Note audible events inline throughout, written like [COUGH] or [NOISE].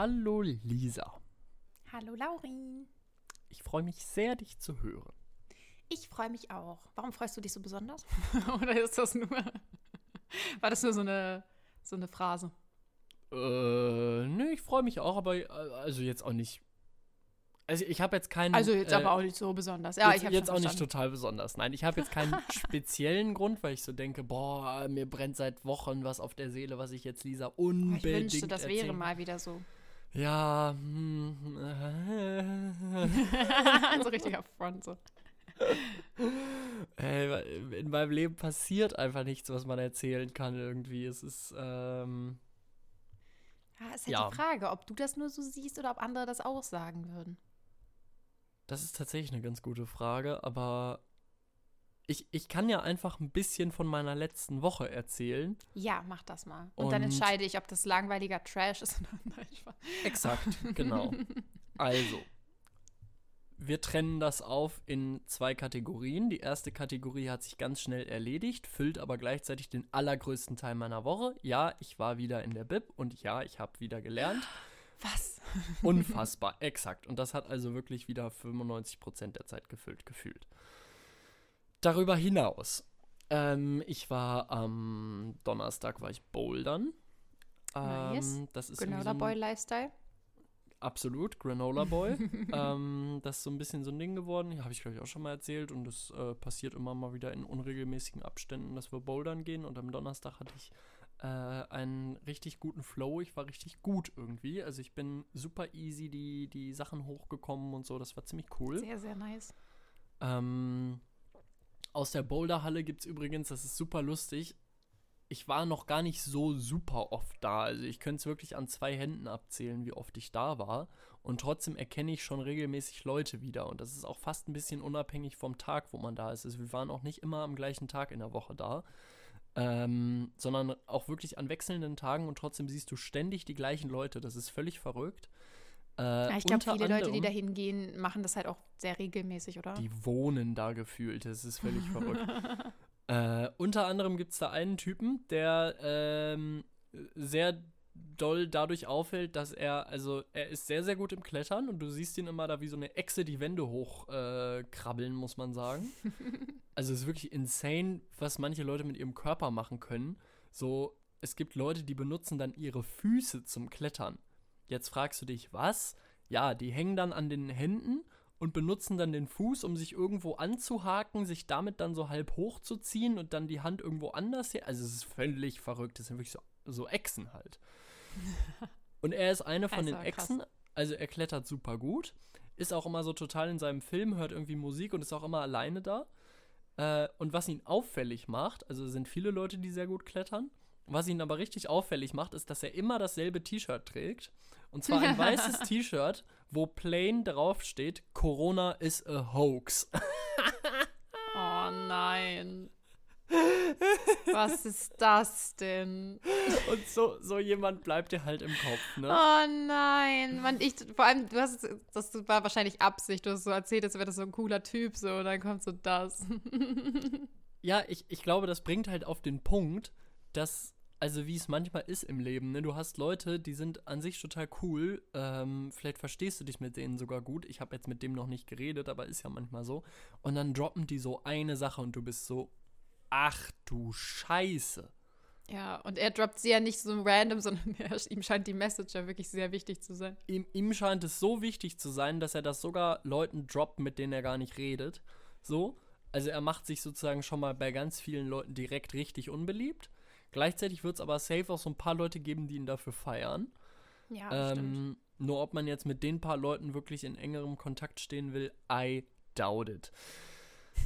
Hallo Lisa. Hallo Laurin. Ich freue mich sehr, dich zu hören. Ich freue mich auch. Warum freust du dich so besonders? [LAUGHS] Oder ist das nur. [LAUGHS] War das nur so eine, so eine Phrase? Äh, nee, ich freue mich auch, aber äh, also jetzt auch nicht. Also ich habe jetzt keinen. Also jetzt äh, aber auch nicht so besonders. Ja, jetzt, ich habe jetzt auch nicht total besonders. Nein, ich habe jetzt keinen [LAUGHS] speziellen Grund, weil ich so denke, boah, mir brennt seit Wochen was auf der Seele, was ich jetzt Lisa unbedingt Ich wünschte, das erzählen- wäre mal wieder so. Ja, hm, [LAUGHS] so richtiger Front so. Ey, in meinem Leben passiert einfach nichts, was man erzählen kann irgendwie. Es ist, ähm, Ja, ist halt Ja. die Frage, ob du das nur so siehst oder ob andere das auch sagen würden. das ist tatsächlich eine ganz gute Frage, aber ich, ich kann ja einfach ein bisschen von meiner letzten Woche erzählen. Ja, mach das mal. Und, dann Und- entscheide ich, ob das langweiliger Trash ist [LAUGHS] oder. Spaß. Exakt, genau. Also, wir trennen das auf in zwei Kategorien. Die erste Kategorie hat sich ganz schnell erledigt, füllt aber gleichzeitig den allergrößten Teil meiner Woche. Ja, ich war wieder in der Bib und ja, ich habe wieder gelernt. Was? Unfassbar, exakt. Und das hat also wirklich wieder 95% der Zeit gefüllt, gefühlt. Darüber hinaus, ähm, ich war am Donnerstag, war ich bouldern. Nice. Ähm, das ist Granola so Boy Lifestyle? Absolut, Granola Boy. [LAUGHS] ähm, das ist so ein bisschen so ein Ding geworden. Habe ich, glaube ich, auch schon mal erzählt. Und das äh, passiert immer mal wieder in unregelmäßigen Abständen, dass wir bouldern gehen. Und am Donnerstag hatte ich äh, einen richtig guten Flow. Ich war richtig gut irgendwie. Also ich bin super easy die, die Sachen hochgekommen und so. Das war ziemlich cool. Sehr, sehr nice. Ähm, aus der Boulderhalle gibt es übrigens, das ist super lustig. Ich war noch gar nicht so super oft da. Also ich könnte es wirklich an zwei Händen abzählen, wie oft ich da war. Und trotzdem erkenne ich schon regelmäßig Leute wieder. Und das ist auch fast ein bisschen unabhängig vom Tag, wo man da ist. Also wir waren auch nicht immer am gleichen Tag in der Woche da. Ähm, sondern auch wirklich an wechselnden Tagen und trotzdem siehst du ständig die gleichen Leute. Das ist völlig verrückt. Äh, Ja, ich glaube, viele Leute, die da hingehen, machen das halt auch sehr regelmäßig, oder? die wohnen da gefühlt. Das ist völlig [LAUGHS] verrückt. Äh, unter anderem gibt es da einen Typen, der ähm, sehr doll dadurch auffällt, dass er, also er ist sehr, sehr gut im Klettern und du siehst ihn immer da wie so eine Echse die Wände hochkrabbeln, äh, muss man sagen. [LAUGHS] also es ist wirklich insane, was manche Leute mit ihrem Körper machen können. So, es gibt Leute, die benutzen dann ihre Füße zum Klettern. Jetzt fragst du dich, was? Ja, die hängen dann an den Händen und benutzen dann den Fuß, um sich irgendwo anzuhaken, sich damit dann so halb hochzuziehen und dann die Hand irgendwo anders hier. Also es ist völlig verrückt. Das sind wirklich so, so Echsen halt. [LAUGHS] Und er ist eine von ist den. Echsen. Also er klettert super gut. Ist auch immer so total in seinem Film, hört irgendwie Musik und ist auch immer alleine da. Äh, und was ihn auffällig macht, also es sind viele Leute, die sehr gut klettern. Was ihn aber richtig auffällig macht, ist, dass er immer dasselbe T-Shirt trägt. Und zwar ein [LAUGHS] weißes T-Shirt, wo plain draufsteht, Corona is a hoax. [LAUGHS] Oh nein. [LAUGHS] Was ist das denn? Und so, so jemand bleibt dir halt im Kopf, ne? Oh nein. Man, ich, vor allem, du hast, das war wahrscheinlich Absicht. Du hast so erzählt, als wäre das so ein cooler Typ, so, und dann kommt so das. Ja, ich, ich glaube, das bringt halt auf den Punkt, dass, also wie es manchmal ist im Leben, ne? Du hast Leute, die sind an sich total cool. Ähm, vielleicht verstehst du dich mit denen sogar gut. Ich habe jetzt mit dem noch nicht geredet, aber ist ja manchmal so. Und dann droppen die so eine Sache und du bist so, ach du Scheiße. Ja, und er droppt sie ja nicht so random, [LAUGHS] sondern er, ihm scheint die Message ja wirklich sehr wichtig zu sein. Ihm, ihm scheint es so wichtig zu sein, dass er das sogar Leuten droppt, mit denen er gar nicht redet. So. Also er macht sich sozusagen schon mal bei ganz vielen Leuten direkt richtig unbeliebt. Gleichzeitig wird es aber safe auch so ein paar Leute geben, die ihn dafür feiern. Ja, stimmt. Ähm, nur ob man jetzt mit den paar Leuten wirklich in engerem Kontakt stehen will, I doubt it.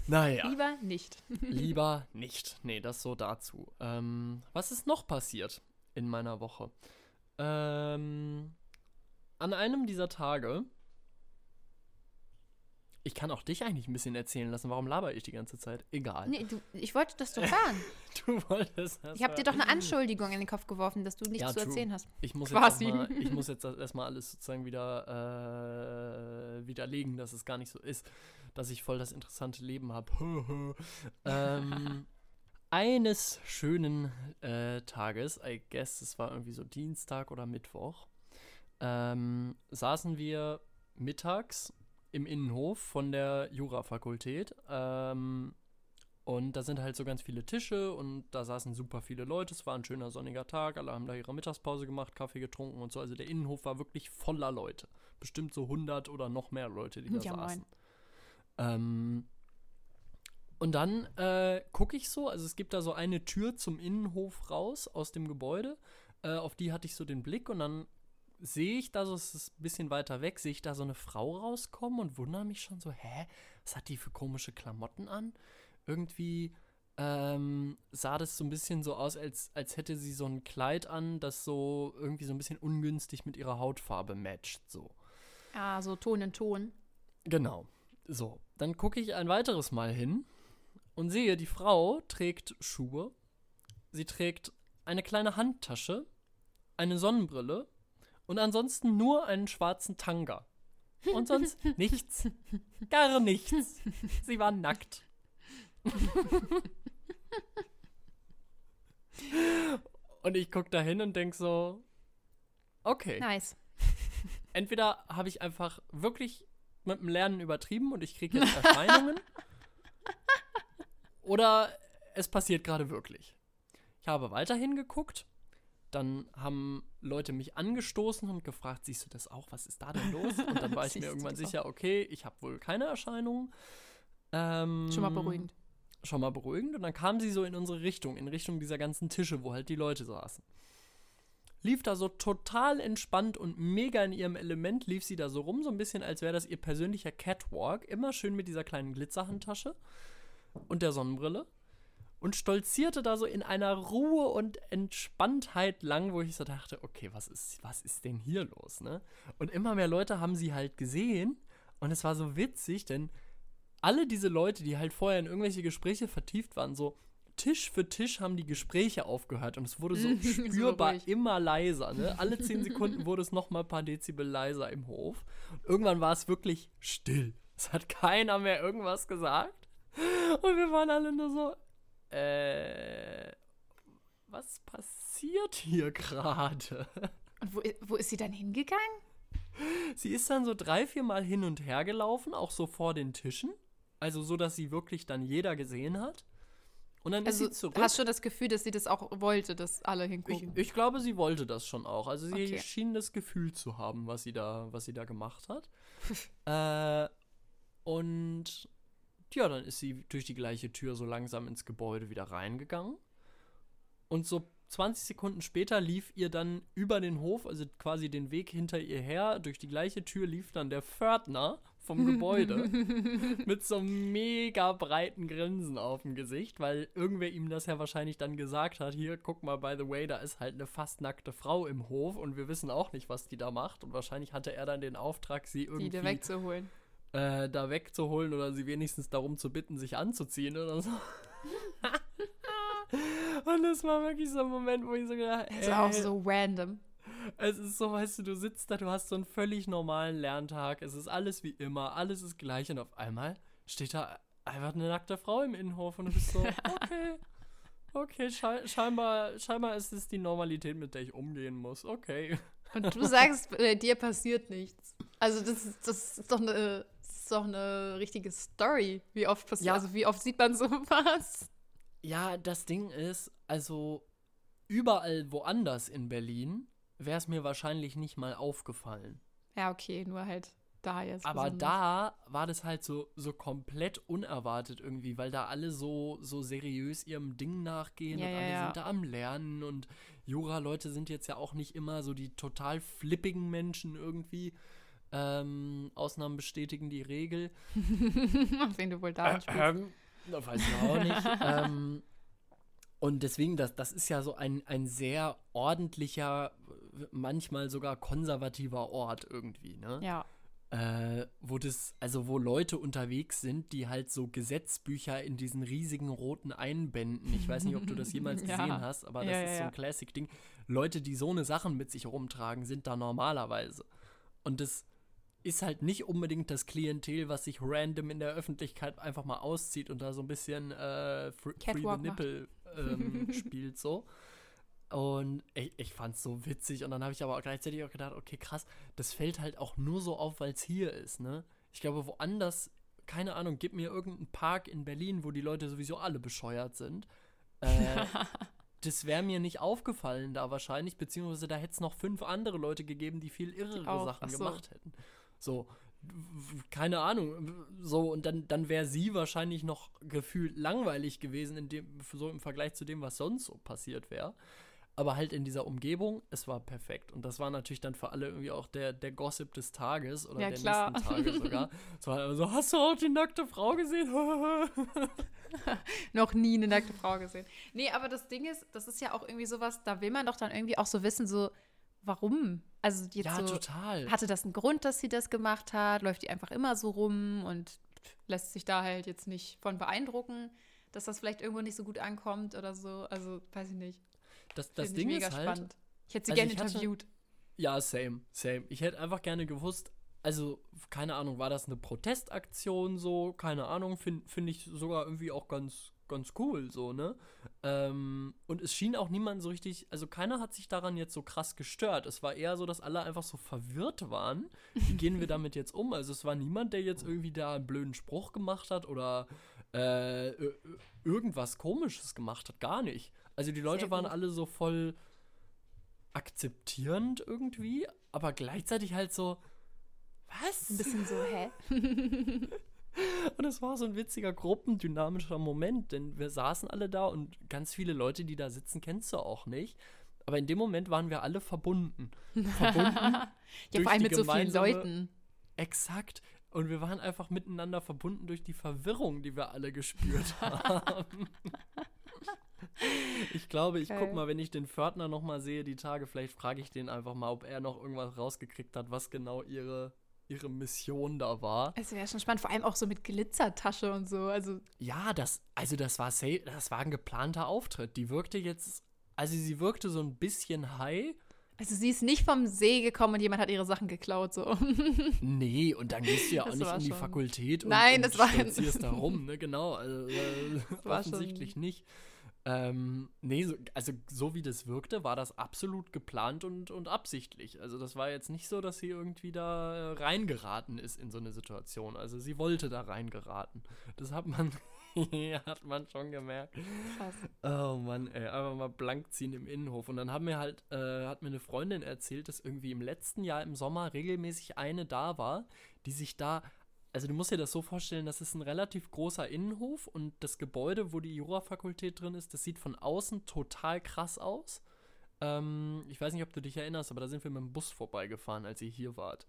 Naja, Lieber nicht. [LAUGHS] lieber nicht. Nee, das so dazu. Ähm, was ist noch passiert in meiner Woche? Ähm, an einem dieser Tage. Ich kann auch dich eigentlich ein bisschen erzählen lassen. Warum laber ich die ganze Zeit? Egal. Nee, du, ich wollte das doch hören. [LAUGHS] Du wolltest das Ich habe dir doch eine Anschuldigung in den Kopf geworfen, dass du nichts Ja, zu true. erzählen hast. Ich muss, Quasi. Jetzt mal, [LAUGHS] ich muss jetzt erstmal alles sozusagen wieder äh, widerlegen, dass es gar nicht so ist, dass ich voll das interessante Leben habe. [LAUGHS] ähm, eines schönen äh, Tages, I guess, es war irgendwie so Dienstag oder Mittwoch, ähm, saßen wir mittags im Innenhof von der Jurafakultät. Ähm, und da sind halt so ganz viele Tische und da saßen super viele Leute. Es war ein schöner sonniger Tag. Alle haben da ihre Mittagspause gemacht, Kaffee getrunken und so. Also der Innenhof war wirklich voller Leute. Bestimmt so 100 oder noch mehr Leute, die da ja, saßen. Ähm, und dann äh, gucke ich so, also es gibt da so eine Tür zum Innenhof raus aus dem Gebäude. Äh, auf die hatte ich so den Blick und dann sehe ich da so, es ist ein bisschen weiter weg, sehe ich da so eine Frau rauskommen und wundere mich schon so, hä, was hat die für komische Klamotten an? irgendwie ähm, sah das so ein bisschen so aus, als, als hätte sie so ein Kleid an, das so irgendwie so ein bisschen ungünstig mit ihrer Hautfarbe matcht. So. Ah, so Ton in Ton. Genau. So, dann gucke ich ein weiteres Mal hin und sehe, die Frau trägt Schuhe. Sie trägt eine kleine Handtasche, eine Sonnenbrille und ansonsten nur einen schwarzen Tanga. Und sonst [LAUGHS] nichts. Gar nichts. Sie war nackt. und ich gucke da hin und denke so, okay. Nice. Entweder habe ich einfach wirklich mit dem Lernen übertrieben und ich kriege jetzt Erscheinungen. [LAUGHS] oder es passiert gerade wirklich. Ich habe weiterhin geguckt. Dann haben Leute mich angestoßen und gefragt, siehst du das auch? Was ist da denn los? Und dann war [LAUGHS] ich mir irgendwann sicher, okay, ich habe wohl keine Erscheinungen. Ähm, Schon mal beruhigend schon mal beruhigend. Und dann kam sie so in unsere Richtung, in Richtung dieser ganzen Tische, wo halt die Leute saßen. Lief da so total entspannt und mega in ihrem Element, lief sie da so rum, so ein bisschen, als wäre das ihr persönlicher Catwalk. Immer schön mit dieser kleinen Glitzerhandtasche und der Sonnenbrille. Und stolzierte da so in einer Ruhe und Entspanntheit lang, wo ich so dachte, okay, was ist, was ist denn hier los, ne? Und immer mehr Leute haben sie halt gesehen. Und es war so witzig, denn alle diese Leute, die halt vorher in irgendwelche Gespräche vertieft waren, so Tisch für Tisch haben die Gespräche aufgehört und es wurde so [LAUGHS] spürbar so immer leiser. Ne? Alle zehn Sekunden wurde es noch mal ein paar Dezibel leiser im Hof. Und irgendwann war es wirklich still. Es hat keiner mehr irgendwas gesagt. Und wir waren alle nur so, äh, was passiert hier [LAUGHS] gerade? Und wo, wo ist sie dann hingegangen? Sie ist dann so drei, vier Mal hin und her gelaufen, auch so vor den Tischen. Also so, dass sie wirklich dann jeder gesehen hat. Und dann also, ist sie zurück. Hast du das Gefühl, dass sie das auch wollte, dass alle hingucken? Ich, ich glaube, sie wollte das schon auch. Also sie okay. schien das Gefühl zu haben, was sie da, was sie da gemacht hat. äh, und ja, dann ist sie durch die gleiche Tür so langsam ins Gebäude wieder reingegangen. Und so 20 Sekunden später lief ihr dann über den Hof, also quasi den Weg hinter ihr her, durch die gleiche Tür lief dann der Pförtner vom Gebäude [LAUGHS] mit so einem mega breiten Grinsen auf dem Gesicht, weil irgendwer ihm das ja wahrscheinlich dann gesagt hat, hier, guck mal, by the way, da ist halt eine fast nackte Frau im Hof und wir wissen auch nicht, was die da macht und wahrscheinlich hatte er dann den Auftrag, sie irgendwie die wegzuholen. Äh, da wegzuholen oder sie wenigstens darum zu bitten, sich anzuziehen oder so. [LAUGHS] und das war wirklich so ein Moment, wo ich so gedacht habe, Das war auch so random. Es ist so, weißt du, du sitzt da, du hast so einen völlig normalen Lerntag, es ist alles wie immer, alles ist gleich und auf einmal steht da einfach eine nackte Frau im Innenhof und du bist so, [LAUGHS] okay, okay, schei scheinbar, scheinbar ist es die Normalität, mit der ich umgehen muss, okay. Und du sagst, bei dir passiert nichts. Also das, das ist doch eine, ist doch eine richtige Story. Wie oft passiert, ja. also wie oft sieht man sowas? Ja, das Ding ist, also überall woanders in Berlin wäre es mir wahrscheinlich nicht mal aufgefallen. Ja, okay, nur halt da jetzt. Aber besonders. da war das halt so, so komplett unerwartet irgendwie, weil da alle so, so seriös ihrem Ding nachgehen ja, und alle ja. sind da am Lernen und Jura-Leute sind jetzt ja auch nicht immer so die total flippigen Menschen irgendwie. Ähm, Ausnahmen bestätigen die Regel. [LAUGHS] Auf wen du wohl da äh, ähm, Das weiß ich auch nicht. [LAUGHS] ähm, und deswegen, das, das ist ja so ein, ein sehr ordentlicher, manchmal sogar konservativer Ort irgendwie, ne? Ja. Äh, wo das, also wo Leute unterwegs sind, die halt so Gesetzbücher in diesen riesigen roten Einbänden, ich weiß nicht, ob du das jemals [LAUGHS] gesehen ja. hast, aber das ja, ist so ein Classic-Ding. Leute, die so eine Sachen mit sich rumtragen, sind da normalerweise. Und das ist halt nicht unbedingt das Klientel, was sich random in der Öffentlichkeit einfach mal auszieht und da so ein bisschen äh, Free the Nipple ähm, [LAUGHS] spielt so. Und ich, ich fand es so witzig. Und dann habe ich aber auch gleichzeitig auch gedacht, okay, krass, das fällt halt auch nur so auf, weil es hier ist, ne? Ich glaube, woanders, keine Ahnung, gib mir irgendeinen Park in Berlin, wo die Leute sowieso alle bescheuert sind. Äh, [LAUGHS] das wäre mir nicht aufgefallen da wahrscheinlich, beziehungsweise da hätte es noch fünf andere Leute gegeben, die viel irrere Sachen ach so. gemacht hätten. So, keine Ahnung, so und dann, dann wäre sie wahrscheinlich noch gefühlt langweilig gewesen, in dem, so im Vergleich zu dem, was sonst so passiert wäre. Aber halt in dieser Umgebung, es war perfekt. Und das war natürlich dann für alle irgendwie auch der, der Gossip des Tages oder Ja, der klar. nächsten Tage sogar. [LAUGHS] Es war also, hast du auch die nackte Frau gesehen? [LAUGHS] Noch nie eine nackte Frau gesehen. Nee, aber das Ding ist, das ist ja auch irgendwie sowas, da will man doch dann irgendwie auch so wissen, so, warum? Also jetzt ja, so, total. hatte das einen Grund, dass sie das gemacht hat? Läuft die einfach immer so rum und lässt sich da halt jetzt nicht von beeindrucken, dass das vielleicht irgendwo nicht so gut ankommt oder so? Also, weiß ich nicht. das das Ding mega ist halt, spannend. Ich hätte sie also gerne hatte- interviewt. Ja, same, same. Ich hätte einfach gerne gewusst, also, keine Ahnung, war das eine Protestaktion so? Keine Ahnung, finde find ich sogar irgendwie auch ganz, ganz cool, so, ne? Ähm, und es schien auch niemand so richtig, also keiner hat sich daran jetzt so krass gestört. Es war eher so, dass alle einfach so verwirrt waren. Wie gehen wir damit jetzt um? Also, es war niemand, der jetzt irgendwie da einen blöden Spruch gemacht hat oder äh, irgendwas Komisches gemacht hat. Gar nicht. Also, die Leute waren alle so voll akzeptierend irgendwie, aber gleichzeitig halt so, was? Ein bisschen so, hä? [LAUGHS] Und es war so ein witziger gruppendynamischer Moment, denn wir saßen alle da und ganz viele Leute, die da sitzen, kennst du auch nicht. Aber in dem Moment waren wir alle verbunden. Verbunden, [LAUGHS] ja, vor allem mit so vielen Leuten. exakt. Und wir waren einfach miteinander verbunden durch die Verwirrung, die wir alle gespürt [LAUGHS] haben. Ich glaube, ich guck Geil. mal, wenn ich den Pförtner noch mal sehe, die Tage, vielleicht frage ich den einfach mal, ob er noch irgendwas rausgekriegt hat, was genau ihre, ihre Mission da war. Es wäre schon spannend, vor allem auch so mit Glitzertasche und so. Also, Ja, das, also das war das war ein geplanter Auftritt. Die wirkte jetzt, also sie wirkte so ein bisschen high. also sie ist nicht vom See gekommen und jemand hat ihre Sachen geklaut, so. [LAUGHS] Nee, und dann gehst du ja auch Das nicht in die schon- Fakultät und, Nein, und das war- [LAUGHS] da rum, ne? Genau, also äh, offensichtlich schon- nicht. Ähm, nee, so, also so wie das wirkte, war das absolut geplant und, und absichtlich. Also das war jetzt nicht so, dass sie irgendwie da äh, reingeraten ist in so eine Situation. Also sie wollte da reingeraten. Das hat man, [LAUGHS] hat man schon gemerkt. Krass. Oh Mann, ey, einfach mal blank ziehen im Innenhof. Und dann haben mir halt, äh, hat mir eine Freundin erzählt, dass irgendwie im letzten Jahr im Sommer regelmäßig eine da war, die sich da, also du musst dir das so vorstellen, das ist ein relativ großer Innenhof und das Gebäude, wo die Jurafakultät drin ist, das sieht von außen total krass aus. Ähm, ich weiß nicht, ob du dich erinnerst, aber da sind wir mit dem Bus vorbeigefahren, als ihr hier wart.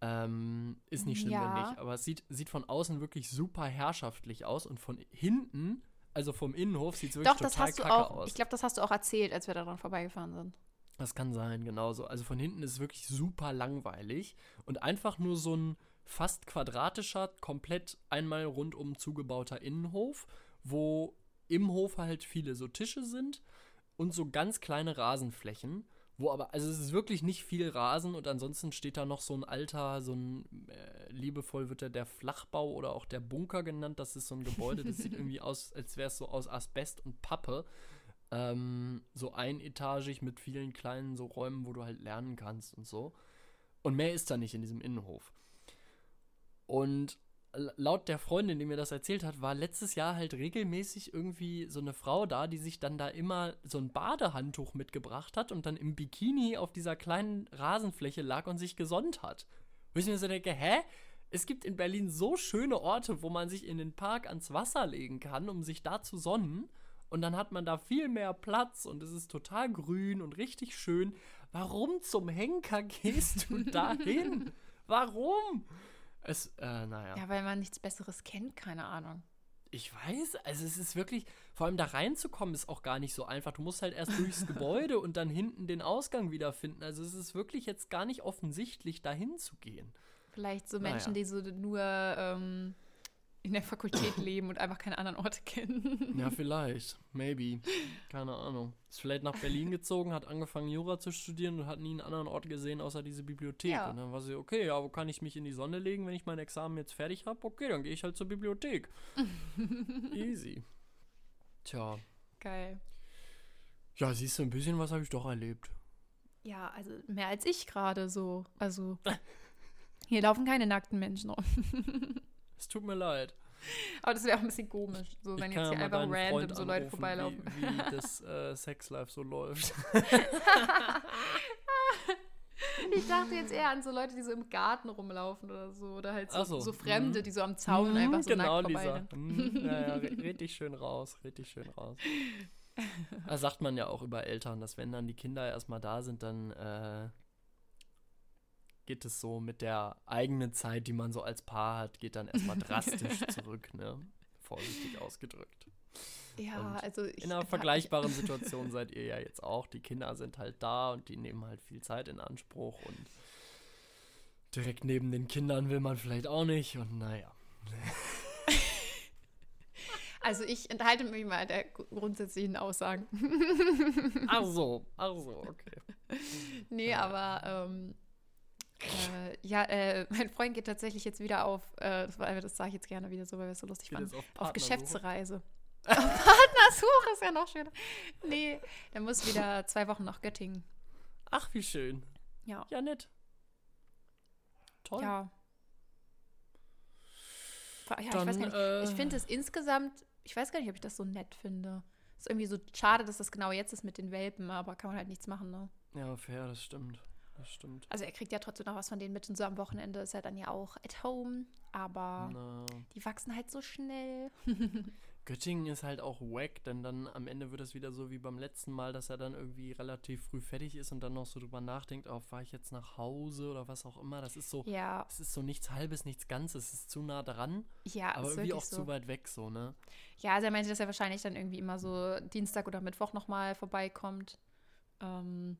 Ähm, ist nicht schlimm, wenn Ja. nicht, aber es sieht, sieht von außen wirklich super herrschaftlich aus und von hinten, also vom Innenhof, sieht es wirklich Doch, das total hast du kacke auch, aus. ich glaube, das hast du auch erzählt, als wir daran vorbeigefahren sind. Das kann sein, genauso. Also von hinten ist es wirklich super langweilig und einfach nur so ein fast quadratischer, komplett einmal rundum zugebauter Innenhof, wo im Hof halt viele so Tische sind und so ganz kleine Rasenflächen, wo aber, also es ist wirklich nicht viel Rasen und ansonsten steht da noch so ein alter, so ein, äh, liebevoll wird er der Flachbau oder auch der Bunker genannt. Das ist so ein Gebäude, das sieht [LAUGHS] irgendwie aus, als wäre es so aus Asbest und Pappe. Ähm, so einetagig mit vielen kleinen so Räumen, wo du halt lernen kannst und so. Und mehr ist da nicht in diesem Innenhof. Und laut der Freundin, die mir das erzählt hat, war letztes Jahr halt regelmäßig irgendwie so eine Frau da, die sich dann da immer so ein Badehandtuch mitgebracht hat und dann im Bikini auf dieser kleinen Rasenfläche lag und sich gesonnt hat. Wo ich mir so denke, hä? Es gibt in Berlin so schöne Orte, wo man sich in den Park ans Wasser legen kann, um sich da zu sonnen. Und dann hat man da viel mehr Platz und es ist total grün und richtig schön. Warum zum Henker [LAUGHS] gehst du dahin? [LAUGHS] Warum? Es, äh, naja. Ja, weil man nichts Besseres kennt, keine Ahnung. Ich weiß, also es ist wirklich, vor allem da reinzukommen ist auch gar nicht so einfach. Du musst halt erst durchs [LAUGHS] Gebäude und dann hinten den Ausgang wiederfinden. Also es ist wirklich jetzt gar nicht offensichtlich, dahin zu gehen. Vielleicht so Naja. Menschen, die so nur ähm, in der Fakultät [COUGHS] leben und einfach keine anderen Orte kennen. Ja, [LAUGHS] vielleicht. Maybe. Keine Ahnung. Ist vielleicht nach Berlin gezogen, hat angefangen Jura zu studieren und hat nie einen anderen Ort gesehen, außer diese Bibliothek. Ja. Und dann war sie, okay, ja, wo kann ich mich in die Sonne legen, wenn ich mein Examen jetzt fertig habe? Okay, dann gehe ich halt zur Bibliothek. [LAUGHS] Easy. Tja. Geil. Ja, siehst du, ein bisschen was habe ich doch erlebt. Ja, also mehr als ich gerade so. Also hier laufen keine nackten Menschen rum. [LAUGHS] Es tut mir leid. Aber das wäre auch ein bisschen komisch, so wenn ich jetzt hier einfach random Freund so Leute vorbeilaufen. Wie, wie [LAUGHS] das äh, Sexlife so läuft. [LAUGHS] Ich dachte jetzt eher an so Leute, die so im Garten rumlaufen oder so. Oder halt so, so, so Fremde, mhm. die so am Zaun Mhm, einfach so genau nackt vorbeirennen. Mhm, ja, ja, dich schön raus, dich schön raus. [LAUGHS] Da sagt man ja auch über Eltern, dass wenn dann die Kinder erstmal da sind, dann äh, geht es so mit der eigenen Zeit, die man so als Paar hat, geht dann erstmal [LAUGHS] drastisch zurück, ne? Vorsichtig ausgedrückt. Ja, Und also ich, In einer vergleichbaren Situation seid ihr ja jetzt auch. Die Kinder sind halt da und die nehmen halt viel Zeit in Anspruch und direkt neben den Kindern will man vielleicht auch nicht und naja. [LAUGHS] Also ich enthalte mich mal der grundsätzlichen Aussagen. Ach so, ach so, okay. nee, Ja. aber ähm, äh, ja, äh, [LAUGHS] mein Freund geht tatsächlich jetzt wieder auf, äh, das, das sage ich jetzt gerne wieder so, weil wir es so lustig fanden, auf Partnersuche. Geschäftsreise. [LAUGHS] auf Partnersuche ist ja noch schöner. Nee, der muss wieder zwei Wochen nach Göttingen. Ach, wie schön. Ja. Ja, nett. Toll. Ja. Ja, ich Dann, nicht. äh, Ich finde es insgesamt, ich weiß gar nicht, ob ich das so nett finde. Ist irgendwie so schade, dass das genau jetzt ist mit den Welpen, aber kann man halt nichts machen, ne? Ja, fair, das stimmt. Das stimmt. Also er kriegt ja trotzdem noch was von denen mit und so am Wochenende ist er dann ja auch at home, aber Na, die wachsen halt so schnell. [LAUGHS] Göttingen ist halt auch wack, denn dann am Ende wird es wieder so wie beim letzten Mal, dass er dann irgendwie relativ früh fertig ist und dann noch so drüber nachdenkt, oh, fahre ich jetzt nach Hause oder was auch immer. Das ist so, Ja, es ist so nichts Halbes, nichts Ganzes. Es ist zu nah dran, ja, aber irgendwie auch so. zu weit weg so, ne? Ja, also er meinte, dass er wahrscheinlich dann irgendwie immer so Dienstag oder Mittwoch nochmal vorbeikommt. Ähm,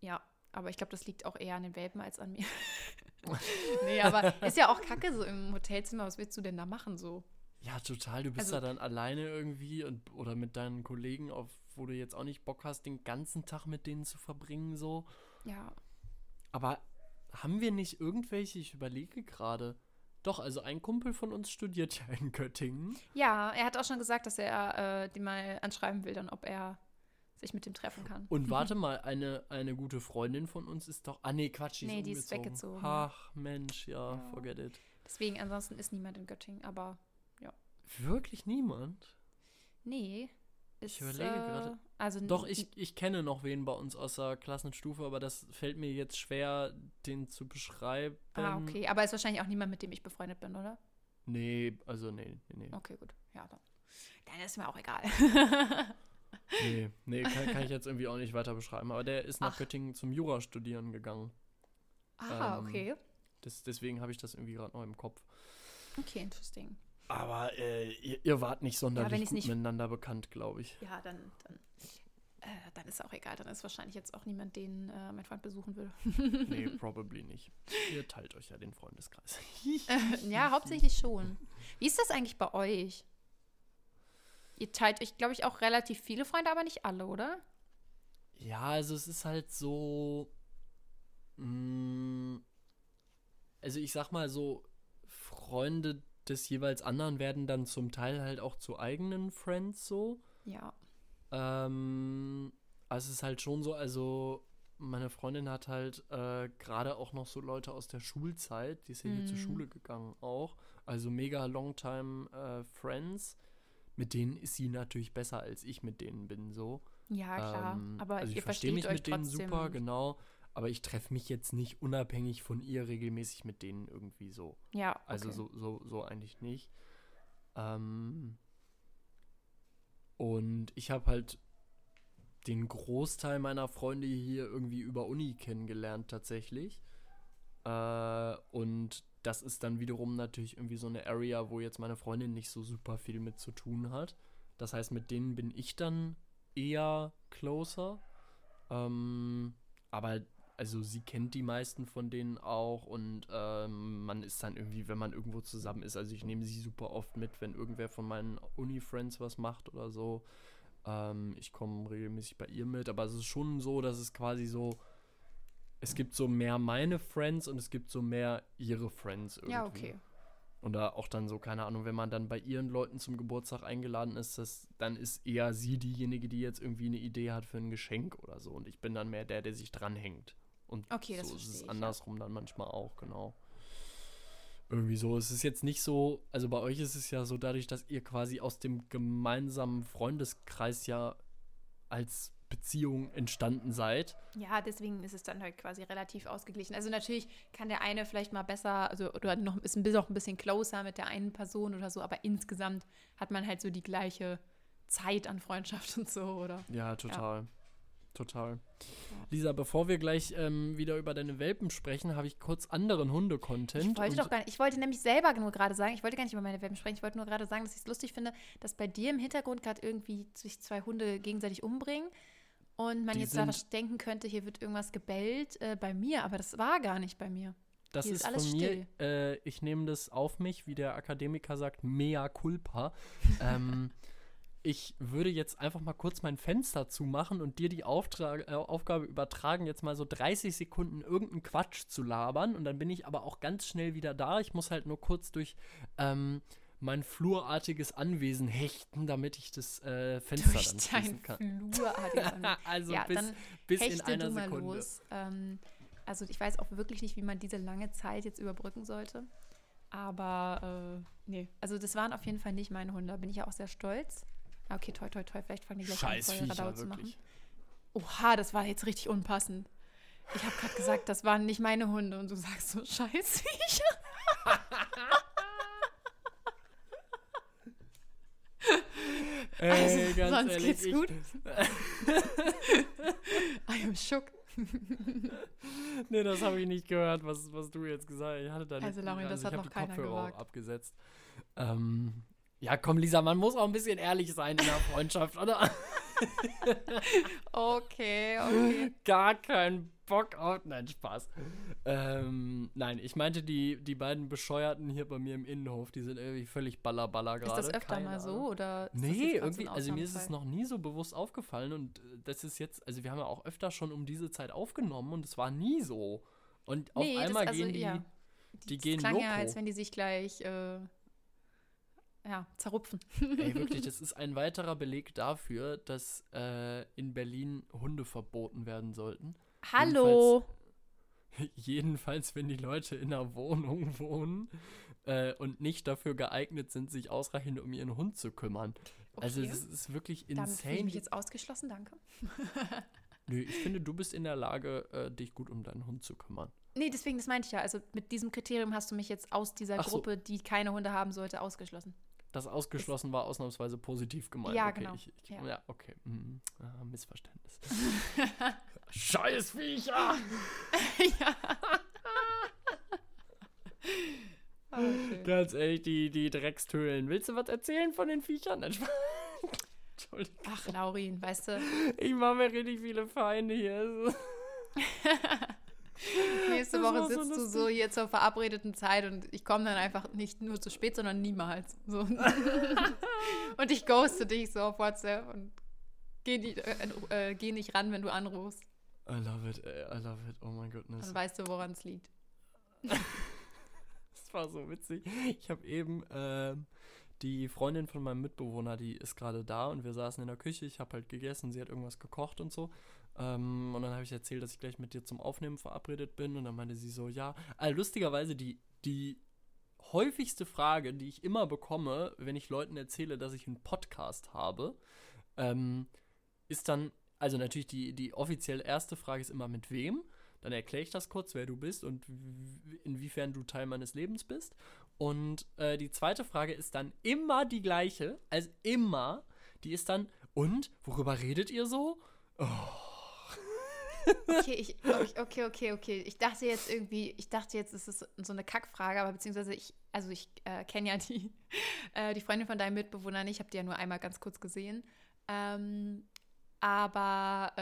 ja, aber ich glaube, das liegt auch eher an den Welpen als an mir. [LAUGHS] [LAUGHS] nee, aber ist ja auch kacke so im Hotelzimmer. Was willst du denn da machen so? Ja, total. Du bist Also- da dann alleine irgendwie und oder mit deinen Kollegen, auf wo du jetzt auch nicht Bock hast, den ganzen Tag mit denen zu verbringen, so. Ja, Aber haben wir nicht irgendwelche, ich überlege gerade. Doch, also ein Kumpel von uns studiert ja in Göttingen. ja er hat auch schon gesagt, dass er äh, die mal anschreiben will, dann ob er sich mit dem treffen kann. Und [LAUGHS] warte mal, eine, eine gute Freundin von uns ist doch. Ah, nee, Quatsch, die Nee, ist die ist weggezogen, ja. Ach, Mensch, ja, Ja. forget it. Deswegen, ansonsten ist niemand in Göttingen, aber Wirklich niemand? nee. Ich Ist, überlege äh, gerade. Also Doch, ich, ich kenne noch wen bei uns aus der Klassenstufe, aber das fällt mir jetzt schwer, den zu beschreiben. Ah, okay. Aber ist wahrscheinlich auch niemand, mit dem ich befreundet bin, oder? Nee, also nee, nee, nee. Okay, gut. Ja, dann. Dann ist mir auch egal. [LAUGHS] Nee, nee [LAUGHS] kann, kann ich jetzt irgendwie auch nicht weiter beschreiben. Aber der ist nach Ach. Göttingen zum Jura studieren gegangen. ah, Ähm, okay. Das, deswegen habe ich das irgendwie gerade noch im Kopf. Okay, interesting. Aber äh, ihr, ihr wart nicht sonderlich gut nicht- miteinander bekannt, glaube ich. Ja, dann, dann, äh, dann ist auch egal. Dann ist wahrscheinlich jetzt auch niemand, den äh, mein Freund besuchen will. [LAUGHS] Nee, [LAUGHS] probably nicht. Ihr teilt euch ja den Freundeskreis. ja, hauptsächlich schon. Wie ist das eigentlich bei euch? Ihr teilt euch, glaube ich, auch relativ viele Freunde, aber nicht alle, oder? Ja, also es ist halt so. Mh, also ich sag mal so, Freunde des jeweils anderen werden dann zum Teil halt auch zu eigenen Friends so. Ja. Ähm, also es ist halt schon so, also meine Freundin hat halt äh, gerade auch noch so Leute aus der Schulzeit, die ist ja hier zur Mhm. Schule gegangen auch. Also mega Longtime äh, Friends. Mit denen ist sie natürlich besser, als ich mit denen bin, so. Ja, klar. Ähm, aber also ich verstehe mich mit denen trotzdem. super, genau. Aber ich treffe mich jetzt nicht unabhängig von ihr regelmäßig mit denen irgendwie so. Ja, okay. Also so, so, so eigentlich nicht. Ähm, und ich habe halt den Großteil meiner Freunde hier irgendwie über Uni kennengelernt tatsächlich. Äh, und das ist dann wiederum natürlich irgendwie so eine Area, wo jetzt meine Freundin nicht so super viel mit zu tun hat. Das heißt, mit denen bin ich dann eher closer. Ähm, aber also sie kennt die meisten von denen auch und ähm, man ist dann irgendwie, wenn man irgendwo zusammen ist, also ich nehme sie super oft mit, wenn irgendwer von meinen Uni-Friends was macht oder so. Ähm, ich komme regelmäßig bei ihr mit, aber es ist schon so, dass es quasi so, es gibt so mehr meine Friends und es gibt so mehr ihre Friends irgendwie. ja, okay. Oder auch dann so, keine Ahnung, wenn man dann bei ihren Leuten zum Geburtstag eingeladen ist, das, dann ist eher sie diejenige, die jetzt irgendwie eine Idee hat für ein Geschenk oder so. Und ich bin dann mehr der, der sich dranhängt. Und Okay, das so ist es ich, andersrum dann manchmal auch, genau. Irgendwie so. Es ist jetzt nicht so, also bei euch ist es ja so dadurch, dass ihr quasi aus dem gemeinsamen Freundeskreis ja als Beziehung entstanden seid. Ja, deswegen ist es dann halt quasi relativ ausgeglichen. Also natürlich kann der eine vielleicht mal besser, also oder noch ist ein bisschen, auch ein bisschen closer mit der einen Person oder so, aber insgesamt hat man halt so die gleiche Zeit an Freundschaft und so, oder? Ja, total. Total. Lisa, bevor wir gleich ähm, wieder über deine Welpen sprechen, habe ich kurz anderen Hunde-Content. Ich wollte doch gar nicht, ich wollte nämlich selber nur gerade sagen, ich wollte gar nicht über meine Welpen sprechen, ich wollte nur gerade sagen, dass ich es lustig finde, dass bei dir im Hintergrund gerade irgendwie sich zwei Hunde gegenseitig umbringen und man Die jetzt da denken könnte, hier wird irgendwas gebellt äh, bei mir, aber das war gar nicht bei mir. Das ist ist alles von mir, äh, ich nehme das auf mich, wie der Akademiker sagt, mea culpa. [LAUGHS] ähm, ich würde jetzt einfach mal kurz mein Fenster zumachen und dir die Auftrag, äh, Aufgabe übertragen, jetzt mal so 30 Sekunden irgendeinen Quatsch zu labern. Und dann bin ich aber auch ganz schnell wieder da. Ich muss halt nur kurz durch ähm, mein flurartiges Anwesen hechten, damit ich das äh, Fenster Durch dann schließen kann. flurartiges [LAUGHS] also ja, bis, bis in einer Sekunde. los. Ähm, also ich weiß auch wirklich nicht, wie man diese lange Zeit jetzt überbrücken sollte. Aber äh, nee, also das waren auf jeden Fall nicht meine Hunde. Da bin ich ja auch sehr stolz. Okay, toi, toi, toi, vielleicht fangen die gleich an, Scheiß voll Viecher, Radau zu machen. Oha, das war jetzt richtig unpassend. Ich habe gerade gesagt, das waren nicht meine Hunde und du sagst so Scheißviecher. [LAUGHS] Ey, Also, ganz sonst ehrlich, geht's gut. [LAUGHS] [LAUGHS] I am shook. Nee, das habe ich nicht gehört, was, was du jetzt gesagt hast. Ich hatte da Also, nicht, Laurin, das hat noch die keiner Kopfhörer gewagt. abgesetzt. Ähm, ja, komm, Lisa, man muss auch ein bisschen ehrlich sein in der [LAUGHS] Freundschaft, oder? Okay, okay. Gar keinen Bock auf. Nein, Spaß. Ähm, nein, ich meinte die, die beiden Bescheuerten hier bei mir im Innenhof, die sind irgendwie völlig ballerballer Ist gerade. das öfter keine mal so oder? Ist Nee, irgendwie, also mir ist es noch nie so bewusst aufgefallen und äh, das ist jetzt, also wir haben ja auch öfter schon um diese Zeit aufgenommen und es war nie so. Und auf Nee, das- einmal also, gehen die, ja. die Das gehen klang ja, loco. als wenn die sich gleich äh, ja, zerrupfen. Ey, wirklich, [LAUGHS] das ist ein weiterer Beleg dafür, dass äh, in Berlin Hunde verboten werden sollten. Hallo. [LAUGHS] Jedenfalls, wenn die Leute in einer Wohnung wohnen äh, und nicht dafür geeignet sind, sich ausreichend um ihren Hund zu kümmern. Also Okay. das ist wirklich Damit fühle ich insane. mich jetzt ausgeschlossen, danke. [LAUGHS] Nö, ich finde, du bist in der Lage, äh, dich gut um deinen Hund zu kümmern. Nee, deswegen, das meinte ich ja. Also mit diesem Kriterium hast du mich jetzt aus dieser Ach so. Gruppe, die keine Hunde haben sollte, ausgeschlossen. Das ausgeschlossen war ausnahmsweise positiv gemeint. Ja, okay, genau. Ich, ich, Ja. ja. okay. Mhm. Ah, Missverständnis. [LAUGHS] Scheißviecher! [LAUGHS] ja. Ah, schön. Ganz ehrlich, die, die Dreckstöhlen. Willst du was erzählen von den Viechern? Entschuldigung. Ach, Laurin, weißt du, Ich mache mir richtig viele Feinde hier. [LAUGHS] [LAUGHS] nächste Das Woche war so sitzt du so hier zur verabredeten Zeit und ich komme dann einfach nicht nur zu spät, sondern niemals. So. [LAUGHS] und ich ghoste dich so auf WhatsApp und geh nicht, äh, äh, geh nicht ran, wenn du anrufst. I love it, I love it. Oh my goodness. Dann weißt du, woran es liegt. [LAUGHS] Das war so witzig. Ich habe eben ähm, die Freundin von meinem Mitbewohner, die ist gerade da und wir saßen in der Küche. Ich habe halt gegessen, sie hat irgendwas gekocht und so. Ähm, und dann habe ich erzählt, dass ich gleich mit dir zum Aufnehmen verabredet bin. Und dann meinte sie so, ja. Also lustigerweise die, die häufigste Frage, die ich immer bekomme, wenn ich Leuten erzähle, dass ich einen Podcast habe, ähm, ist dann, also natürlich die, die offiziell erste Frage ist immer mit wem. Dann erkläre ich das kurz, wer du bist und inwiefern du Teil meines Lebens bist. Und äh, die zweite Frage ist dann immer die gleiche, also immer. Die ist dann, und, worüber redet ihr so? Okay, ich, okay, okay, okay. Ich dachte jetzt irgendwie, ich dachte jetzt, es ist so eine Kackfrage, aber beziehungsweise ich, also ich äh, kenne ja die, [LAUGHS] äh, die Freundin von deinem Mitbewohner nicht, ich habe die ja nur einmal ganz kurz gesehen. Ähm, aber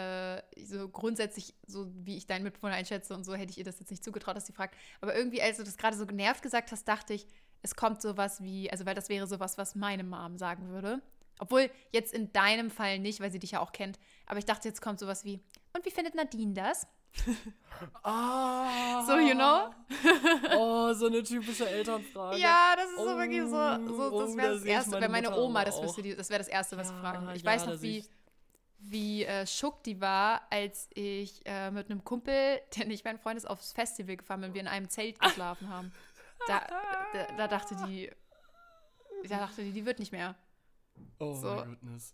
äh, so grundsätzlich, so wie ich deinen Mitbewohner einschätze und so, hätte ich ihr das jetzt nicht zugetraut, dass sie fragt. Aber irgendwie, als du das gerade so genervt gesagt hast, dachte ich, es kommt sowas wie, also weil das wäre sowas, was meine Mom sagen würde. Obwohl jetzt in deinem Fall nicht, weil sie dich ja auch kennt. Aber ich dachte, jetzt kommt sowas wie, und wie findet Nadine das? [LAUGHS] ah! So, you know? [LAUGHS] oh, so eine typische Elternfrage. Ja, das ist so Oh, wirklich so, so das oh, wäre da das Erste, meine wenn meine Mutter Oma, das auch. wüsste, das wäre das Erste, was sie Ja, fragen würde. Ich ja, weiß noch, wie, wie äh, schock die war, als ich äh, mit einem Kumpel, [LAUGHS] der nicht mein Freund ist, aufs Festival gefahren bin, wir in einem Zelt geschlafen haben. Da, da, da dachte die, da dachte die, die wird nicht mehr. Oh So. my goodness.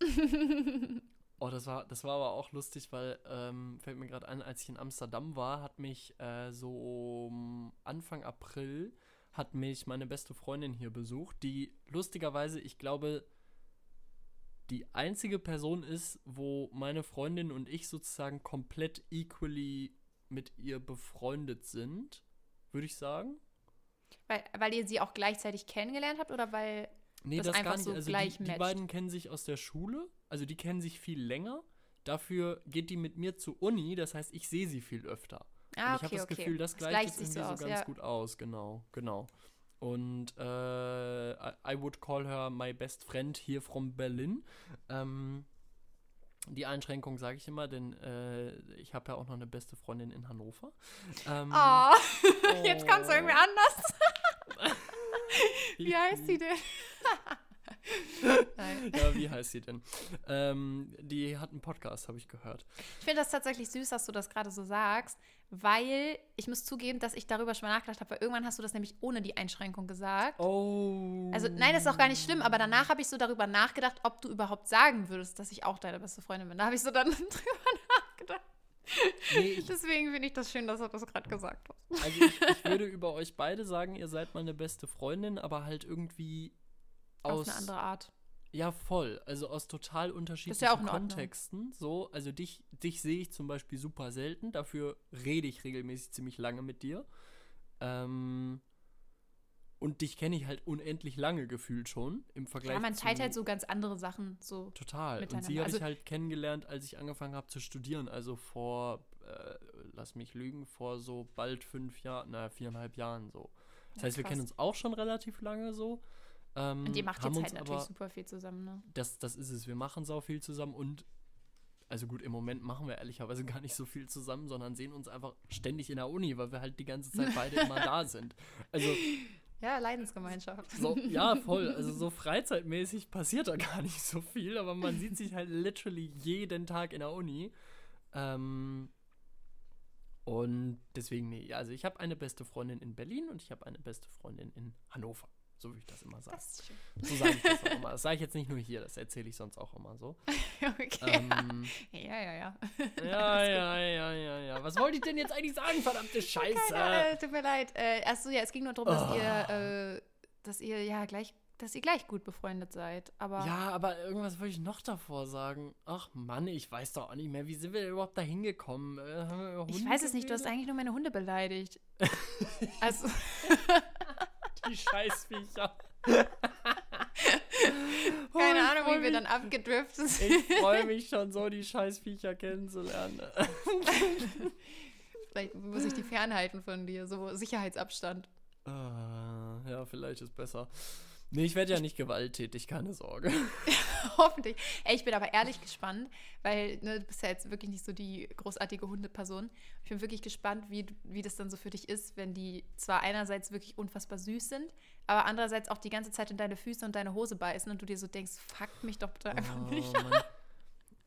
Oh, das war, das war aber auch lustig, weil, ähm, fällt mir gerade an, als ich in Amsterdam war, hat mich äh, so um Anfang April hat mich meine beste Freundin hier besucht, die lustigerweise, ich glaube, die einzige Person ist, wo meine Freundin und ich sozusagen komplett equally mit ihr befreundet sind, würde ich sagen. Weil, weil ihr sie auch gleichzeitig kennengelernt habt oder weil. Nee, das das, einfach nicht. so also gleich die, die beiden kennen sich aus der Schule, also die kennen sich viel länger. Dafür geht die mit mir zur Uni, das heißt, ich sehe sie viel öfter. Ah, und ich habe okay, das okay. Gefühl, das gleicht gleicht jetzt sich irgendwie so, aus, ganz ja. gut aus, genau, genau. Und äh, I, would call her my best friend here from Berlin. Ähm, die Einschränkung sage ich immer, denn äh, ich habe ja auch noch eine beste Freundin in Hannover. Ähm, Oh, [LAUGHS] jetzt kommt es irgendwie oh. anders. [LAUGHS] Wie heißt sie denn? [LAUGHS] Nein. Ja, wie heißt sie denn? Ähm, die hat einen Podcast, habe ich gehört. Ich finde das tatsächlich süß, dass du das gerade so sagst, weil ich muss zugeben, dass ich darüber schon mal nachgedacht habe, weil irgendwann hast du das nämlich ohne die Einschränkung gesagt. Oh. Also nein, das ist auch gar nicht schlimm, aber danach habe ich so darüber nachgedacht, ob du überhaupt sagen würdest, dass ich auch deine beste Freundin bin. Da habe ich so dann [LAUGHS] drüber nachgedacht. Nee, Deswegen finde ich das schön, dass du das gerade gesagt hast. also ich, ich würde über euch beide sagen, ihr seid meine beste Freundin, aber halt irgendwie aus. Auf eine andere Art. Ja, voll. Also aus total unterschiedlichen ja. Kontexten. So, also dich, dich sehe ich zum Beispiel super selten. Dafür rede ich regelmäßig ziemlich lange mit dir. Ähm, und dich kenne ich halt unendlich lange gefühlt schon im Vergleich Ja, man teilt halt so ganz andere Sachen so. Total. Und sie habe Also- ich halt kennengelernt, als ich angefangen habe zu studieren. Also vor, äh, lass mich lügen, vor so bald fünf Jahren, naja, viereinhalb Jahren so. Das Ja, heißt, wir krass. kennen uns auch schon relativ lange so. Ähm, Und ihr macht jetzt halt natürlich aber, super viel zusammen, ne? das, das ist es. Wir machen sau viel zusammen und also gut, im Moment machen wir ehrlicherweise gar nicht so viel zusammen, sondern sehen uns einfach ständig in der Uni, weil wir halt die ganze Zeit beide immer da [LAUGHS] sind. Also Ja, Leidensgemeinschaft. so, ja, voll. Also so [LAUGHS] freizeitmäßig passiert da gar nicht so viel, aber man sieht sich halt literally jeden Tag in der Uni. Ähm, und deswegen, nee, also ich habe eine beste Freundin in Berlin und ich habe eine beste Freundin in Hannover. So würde ich das immer sagen. Das ist schön. So sage ich das auch immer. Das sage ich jetzt nicht nur hier, das erzähle ich sonst auch immer so. [LAUGHS] okay. Ähm, ja, ja, ja. ja, [LAUGHS] ja, ja, ja, ja. Was wollte ich denn jetzt eigentlich sagen, verdammte Scheiße? Keine, äh, tut mir leid. Äh, achso, ja, es ging nur darum, dass Oh. ihr, äh, dass ihr ja gleich, dass ihr gleich gut befreundet seid. Aber Ja, aber irgendwas wollte ich noch davor sagen. Ach Mann, ich weiß doch auch nicht mehr. Wie sind wir überhaupt da hingekommen? Äh, ich weiß es nicht, du hast eigentlich nur meine Hunde beleidigt. [LAUGHS] also, Die Scheißviecher. [LAUGHS] Oh, keine ich Ahnung, wie wir mich- dann abgedriftet sind. Ich freue [LAUGHS] mich schon so, die Scheißviecher kennenzulernen. [LAUGHS] Vielleicht muss ich die fernhalten von dir, so Sicherheitsabstand. Ah, ja, vielleicht ist besser. Nee, ich werde ja nicht gewalttätig, keine Sorge. [LAUGHS] Hoffentlich. Ey, ich bin aber ehrlich gespannt, weil ne, du bist ja jetzt wirklich nicht so die großartige Hundeperson. Ich bin wirklich gespannt, wie, wie das dann so für dich ist, wenn die zwar einerseits wirklich unfassbar süß sind, aber andererseits auch die ganze Zeit in deine Füße und deine Hose beißen und du dir so denkst, fuck mich doch bitte einfach Oh, nicht. Mann. [LAUGHS]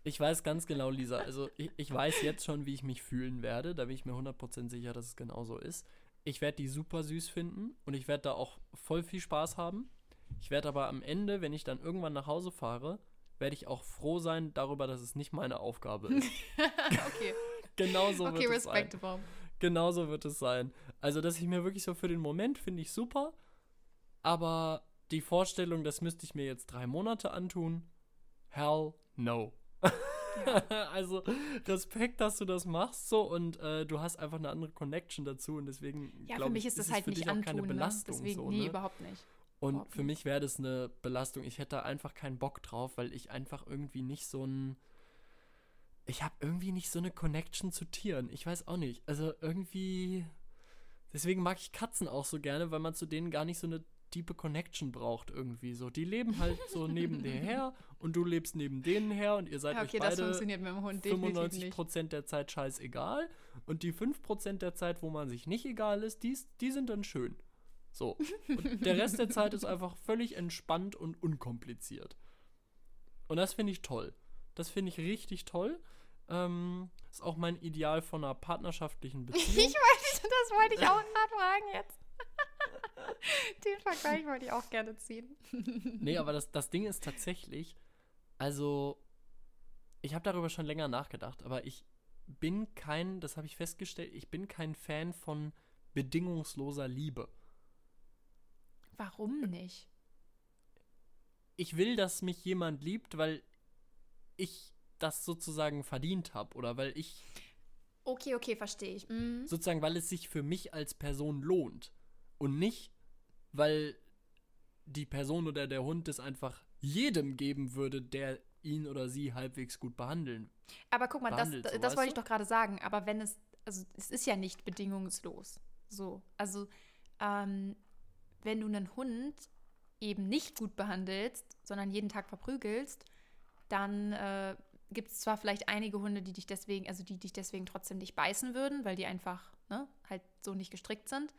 Ich weiß ganz genau, Lisa. Also, ich, ich weiß jetzt schon, wie ich mich fühlen werde. Da bin ich mir 100% sicher, dass es genauso ist. Ich werde die super süß finden und ich werde da auch voll viel Spaß haben. Ich werde aber am Ende, wenn ich dann irgendwann nach Hause fahre, werde ich auch froh sein darüber, dass es nicht meine Aufgabe ist. [LAUGHS] okay, Genauso okay, wird es sein. respectable. Genauso wird es sein. Also, dass ich mir wirklich so für den Moment finde ich super, aber die Vorstellung, das müsste ich mir jetzt drei Monate antun, hell no. [LAUGHS] also Respekt, dass du das machst so und äh, du hast einfach eine andere Connection dazu und deswegen Ja, für mich ich, ist das es halt für nicht dich auch antun, keine ne? Belastung Deswegen, so, nee, ne? überhaupt nicht. Und überhaupt für mich wäre das eine Belastung. Ich hätte da einfach keinen Bock drauf, weil ich einfach irgendwie nicht so ein. Ich habe irgendwie nicht so eine Connection zu Tieren. Ich weiß auch nicht. Also irgendwie. Deswegen mag ich Katzen auch so gerne, weil man zu denen gar nicht so eine tiefe Connection braucht irgendwie so. Die leben halt so [LAUGHS] neben dir her und du lebst neben denen her und ihr seid Ja, okay, euch das beide funktioniert mit dem Hund definitiv 95 nicht. Prozent der Zeit scheißegal und die 5 Prozent der Zeit, wo man sich nicht egal ist, die, die sind dann schön. So. Und der Rest der Zeit ist einfach völlig entspannt und unkompliziert. Und das finde ich toll. Das finde ich richtig toll. Ähm, ist auch mein Ideal von einer partnerschaftlichen [LAUGHS] Ich Beziehung. wollte, das wollte ich auch gerade fragen jetzt. [LAUGHS] Den Vergleich wollte ich auch gerne ziehen. [LAUGHS] Nee, aber das, das Ding ist tatsächlich, also, ich habe darüber schon länger nachgedacht, aber ich bin kein, das habe ich festgestellt, ich bin kein Fan von bedingungsloser Liebe. Warum nicht? Ich will, dass mich jemand liebt, weil ich das sozusagen verdient habe oder weil ich, Okay, okay, verstehe ich. Mhm. sozusagen, weil es sich für mich als Person lohnt und nicht, weil die Person oder der Hund es einfach jedem geben würde, der ihn oder sie halbwegs gut behandeln Aber guck mal, das, so, das wollte ich doch gerade sagen. Aber wenn es, also es ist ja nicht bedingungslos. So, also ähm, wenn du einen Hund eben nicht gut behandelst, sondern jeden Tag verprügelst, dann äh, gibt es zwar vielleicht einige Hunde, die dich deswegen, also die dich deswegen trotzdem nicht beißen würden, weil die einfach ne, halt so nicht gestrickt sind,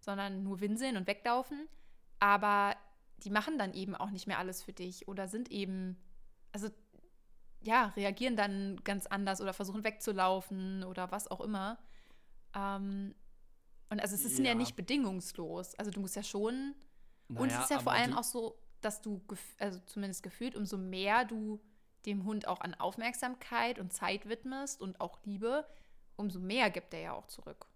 sondern nur winseln und weglaufen. Aber die machen dann eben auch nicht mehr alles für dich oder sind eben, also ja, reagieren dann ganz anders oder versuchen wegzulaufen oder was auch immer. Ähm, und also es ist ja. Ja. nicht bedingungslos. Also du musst ja schon. und es Naja, ist ja vor allem auch so, dass du, gef- also zumindest gefühlt, umso mehr du dem Hund auch an Aufmerksamkeit und Zeit widmest und auch Liebe, umso mehr gibt er ja auch zurück.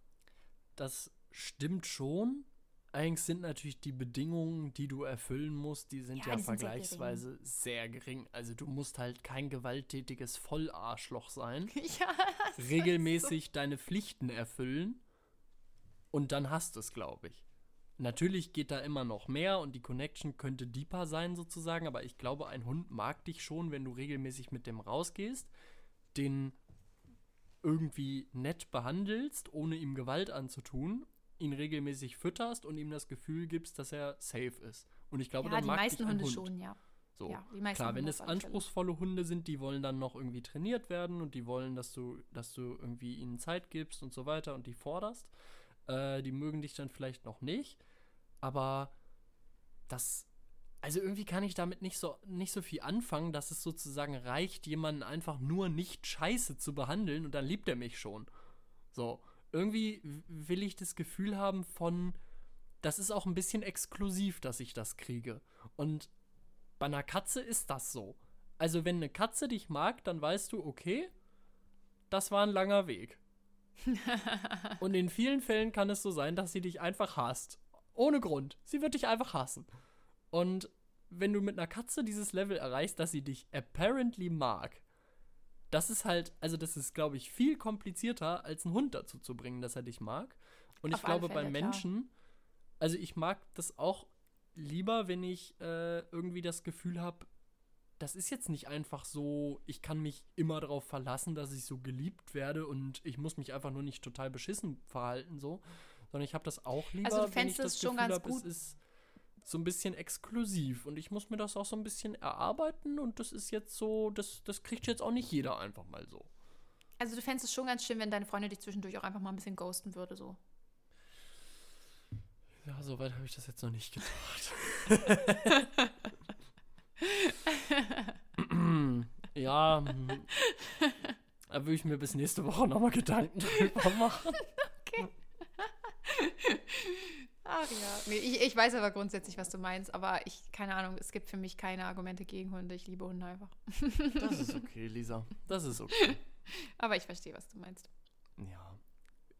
Das stimmt schon. Allerdings sind natürlich die Bedingungen, die du erfüllen musst, die sind Ja, ja, die sind sehr vergleichsweise sehr gering. Also du musst halt kein gewalttätiges Vollarschloch sein, [LAUGHS] ja. regelmäßig deine Pflichten erfüllen und dann hast du es, glaube ich. Natürlich geht da immer noch mehr und die Connection könnte deeper sein sozusagen, aber ich glaube, ein Hund mag dich schon, wenn du regelmäßig mit dem rausgehst, den irgendwie nett behandelst, ohne ihm Gewalt anzutun, ihn regelmäßig fütterst und ihm das Gefühl gibst, dass er safe ist. Und ich glaube, ja, dann die mag meisten dich ein Hunde Hund. schon, ja. So. Ja, die meisten Klar, wenn es anspruchsvolle Hunde sind, die wollen dann noch irgendwie trainiert werden und die wollen, dass du, dass du irgendwie ihnen Zeit gibst und so weiter und die forderst. Äh, die mögen dich dann vielleicht noch nicht. Aber das, also irgendwie kann ich damit nicht so, nicht so viel anfangen, dass es sozusagen reicht, jemanden einfach nur nicht scheiße zu behandeln und dann liebt er mich schon. So, irgendwie will ich das Gefühl haben von, das ist auch ein bisschen exklusiv, dass ich das kriege. Und bei einer Katze ist das so. Also, wenn eine Katze dich mag, dann weißt du, okay, das war ein langer Weg. [LAUGHS] Und in vielen Fällen kann es so sein, dass sie dich einfach hasst. Ohne Grund. Sie wird dich einfach hassen. Und wenn du mit einer Katze dieses Level erreichst, dass sie dich apparently mag, das ist halt, also das ist, glaube ich, viel komplizierter, als einen Hund dazu zu bringen, dass er dich mag. Und Auf ich glaube, bei Fälle, klar. Menschen, also ich mag das auch lieber, wenn ich äh, irgendwie das Gefühl habe, das ist jetzt nicht einfach so, ich kann mich immer darauf verlassen, dass ich so geliebt werde und ich muss mich einfach nur nicht total beschissen verhalten, so. Sondern ich habe das auch lieber, Also du wenn ich das es schon Gefühl habe, es ist so ein bisschen exklusiv und ich muss mir das auch so ein bisschen erarbeiten und das ist jetzt so, das, das kriegt jetzt auch nicht jeder einfach mal so. Also du fändest es schon ganz schön, wenn deine Freundin dich zwischendurch auch einfach mal ein bisschen ghosten würde, so. Ja, so weit habe ich das jetzt noch nicht gedacht. [LAUGHS] ja, da würde ich mir bis nächste Woche nochmal Gedanken drüber machen. Ach ja. Nee, ich, ich weiß aber grundsätzlich, was du meinst, aber ich, keine Ahnung, es gibt für mich keine Argumente gegen Hunde. Ich liebe Hunde einfach. Das ist okay, Lisa. Das ist okay. Aber ich verstehe, was du meinst. Ja.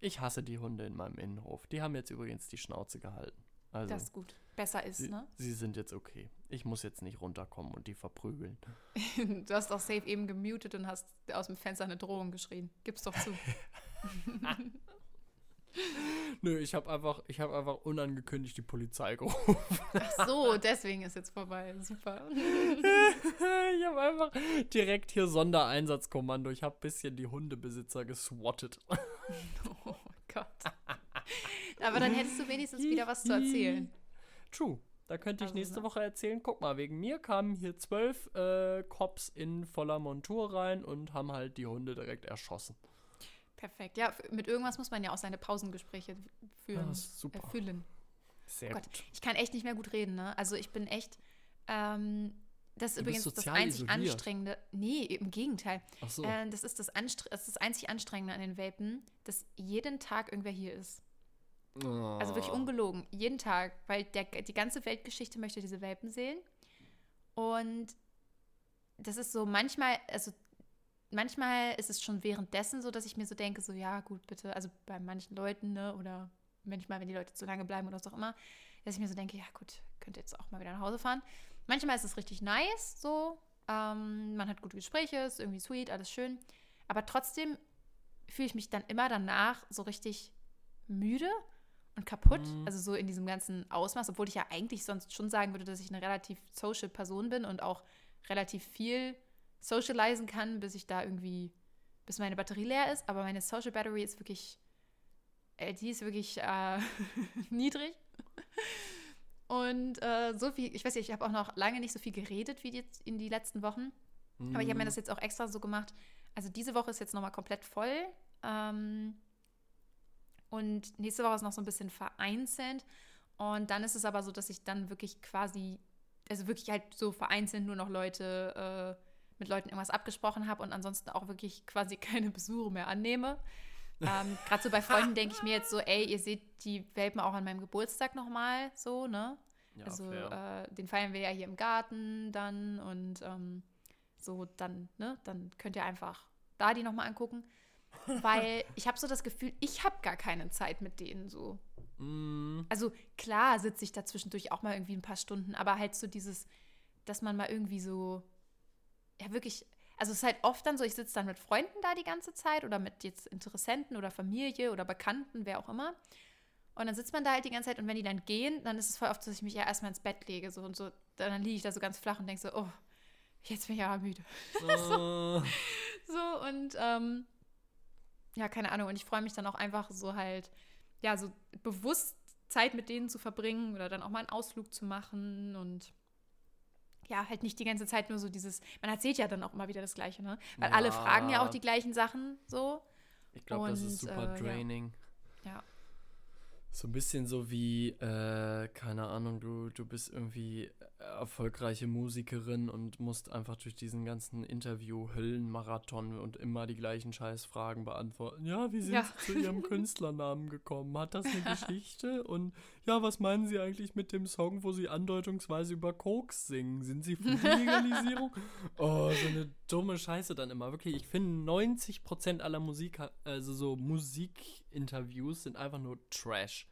Ich hasse die Hunde in meinem Innenhof. Die haben jetzt übrigens die Schnauze gehalten. Also, Das ist gut. Besser ist, sie, ne? sie sind jetzt okay. Ich muss jetzt nicht runterkommen und die verprügeln. [LAUGHS] Du hast auch safe eben gemutet und hast aus dem Fenster eine Drohung geschrien. Gib's doch zu. [LAUGHS] Nö, ich habe einfach, ich habe einfach unangekündigt die Polizei gerufen. [LAUGHS] Ach so, deswegen ist jetzt vorbei. Super. ich habe einfach direkt hier Sondereinsatzkommando. Ich habe ein bisschen die Hundebesitzer geswattet. Oh Gott. Aber dann hättest du wenigstens wieder was zu erzählen. True. Da könnte ich Also, nächste ne? Woche erzählen, guck mal, wegen mir kamen hier zwölf äh, Cops in voller Montur rein und haben halt die Hunde direkt erschossen. Perfekt. Ja, mit irgendwas muss man ja auch seine Pausengespräche führen. Ja, ist super. Äh, füllen. Sehr Gott, gut. ich kann echt nicht mehr gut reden, ne? Also ich bin echt. Ähm, das ist Du übrigens das einzig isoliert. anstrengende. Nee, im Gegenteil. Ach so. Äh, das ist das, Anstre das, ist das einzig Anstrengende an den Welpen, dass jeden Tag irgendwer hier ist. Also wirklich Oh. ungelogen. Jeden Tag. Weil der, die ganze Weltgeschichte möchte diese Welpen sehen. Und das ist so manchmal, also manchmal ist es schon währenddessen so, dass ich mir so denke, so ja, gut, bitte, also bei manchen Leuten, ne, oder manchmal, wenn die Leute zu lange bleiben oder was auch immer, dass ich mir so denke, ja gut, könnt ihr jetzt auch mal wieder nach Hause fahren. Manchmal ist es richtig nice, so. Ähm, man hat gute Gespräche, ist irgendwie sweet, alles schön. Aber trotzdem fühle ich mich dann immer danach so richtig müde und kaputt. Mhm. Also so in diesem ganzen Ausmaß, obwohl ich ja eigentlich sonst schon sagen würde, dass ich eine relativ social Person bin und auch relativ viel socialisen kann, bis ich da irgendwie, bis meine Batterie leer ist. Aber meine Social Battery ist wirklich, äh, die ist wirklich äh, [LAUGHS] niedrig. Und äh, so viel, ich weiß nicht, ich habe auch noch lange nicht so viel geredet wie jetzt in die letzten Wochen. Aber ich habe mir Mm. das jetzt auch extra so gemacht. Also diese Woche ist jetzt nochmal komplett voll. Ähm, und nächste Woche ist noch so ein bisschen vereinzelt. Und dann ist es aber so, dass ich dann wirklich quasi, also wirklich halt so vereinzelt nur noch Leute, äh, mit Leuten irgendwas abgesprochen habe und ansonsten auch wirklich quasi [LAUGHS] keine Besuche mehr annehme. Ähm, Gerade so bei [LAUGHS] Freunden denke ich mir jetzt so, ey, ihr seht die Welpen auch an meinem Geburtstag nochmal so, ne? Ja, also äh, den feiern wir ja hier im Garten dann und ähm, so dann, ne, dann könnt ihr einfach da die nochmal angucken. Weil ich habe so das Gefühl, ich habe gar keine Zeit mit denen so. Mm, Also klar sitze ich da zwischendurch auch mal irgendwie ein paar Stunden, aber halt so dieses, dass man mal irgendwie so, ja wirklich, also es ist halt oft dann so, ich sitze dann mit Freunden da die ganze Zeit oder mit jetzt Interessenten oder Familie oder Bekannten, wer auch immer. Und dann sitzt man da halt die ganze Zeit und wenn die dann gehen, dann ist es voll oft, so, dass ich mich ja erstmal ins Bett lege so und so, dann liege ich da so ganz flach und denke so, oh, jetzt bin ich aber müde. [LAUGHS] äh, So und ähm, ja, keine Ahnung. Und ich freue mich dann auch einfach so halt, ja, so bewusst Zeit mit denen zu verbringen oder dann auch mal einen Ausflug zu machen und ja, halt nicht die ganze Zeit nur so dieses, man erzählt ja dann auch immer wieder das Gleiche, ne? Weil alle Ja. fragen ja auch die gleichen Sachen so. ich glaube, das ist Und, super äh, ja. draining. Ja. So ein bisschen so wie, äh, keine Ahnung, du, du bist irgendwie erfolgreiche Musikerin und musst einfach durch diesen ganzen Interview-Höllenmarathon und immer die gleichen Scheißfragen beantworten. Ja, wie sind Ja. Sie zu Ihrem [LAUGHS] Künstlernamen gekommen? Hat das eine [LAUGHS] Geschichte? Und ja, was meinen Sie eigentlich mit dem Song, wo Sie andeutungsweise über Koks singen? Sind Sie für die [LAUGHS] Legalisierung? oh, so eine dumme Scheiße dann immer. Wirklich, ich finde 90% aller Musik, also so Musikinterviews sind einfach nur Trash.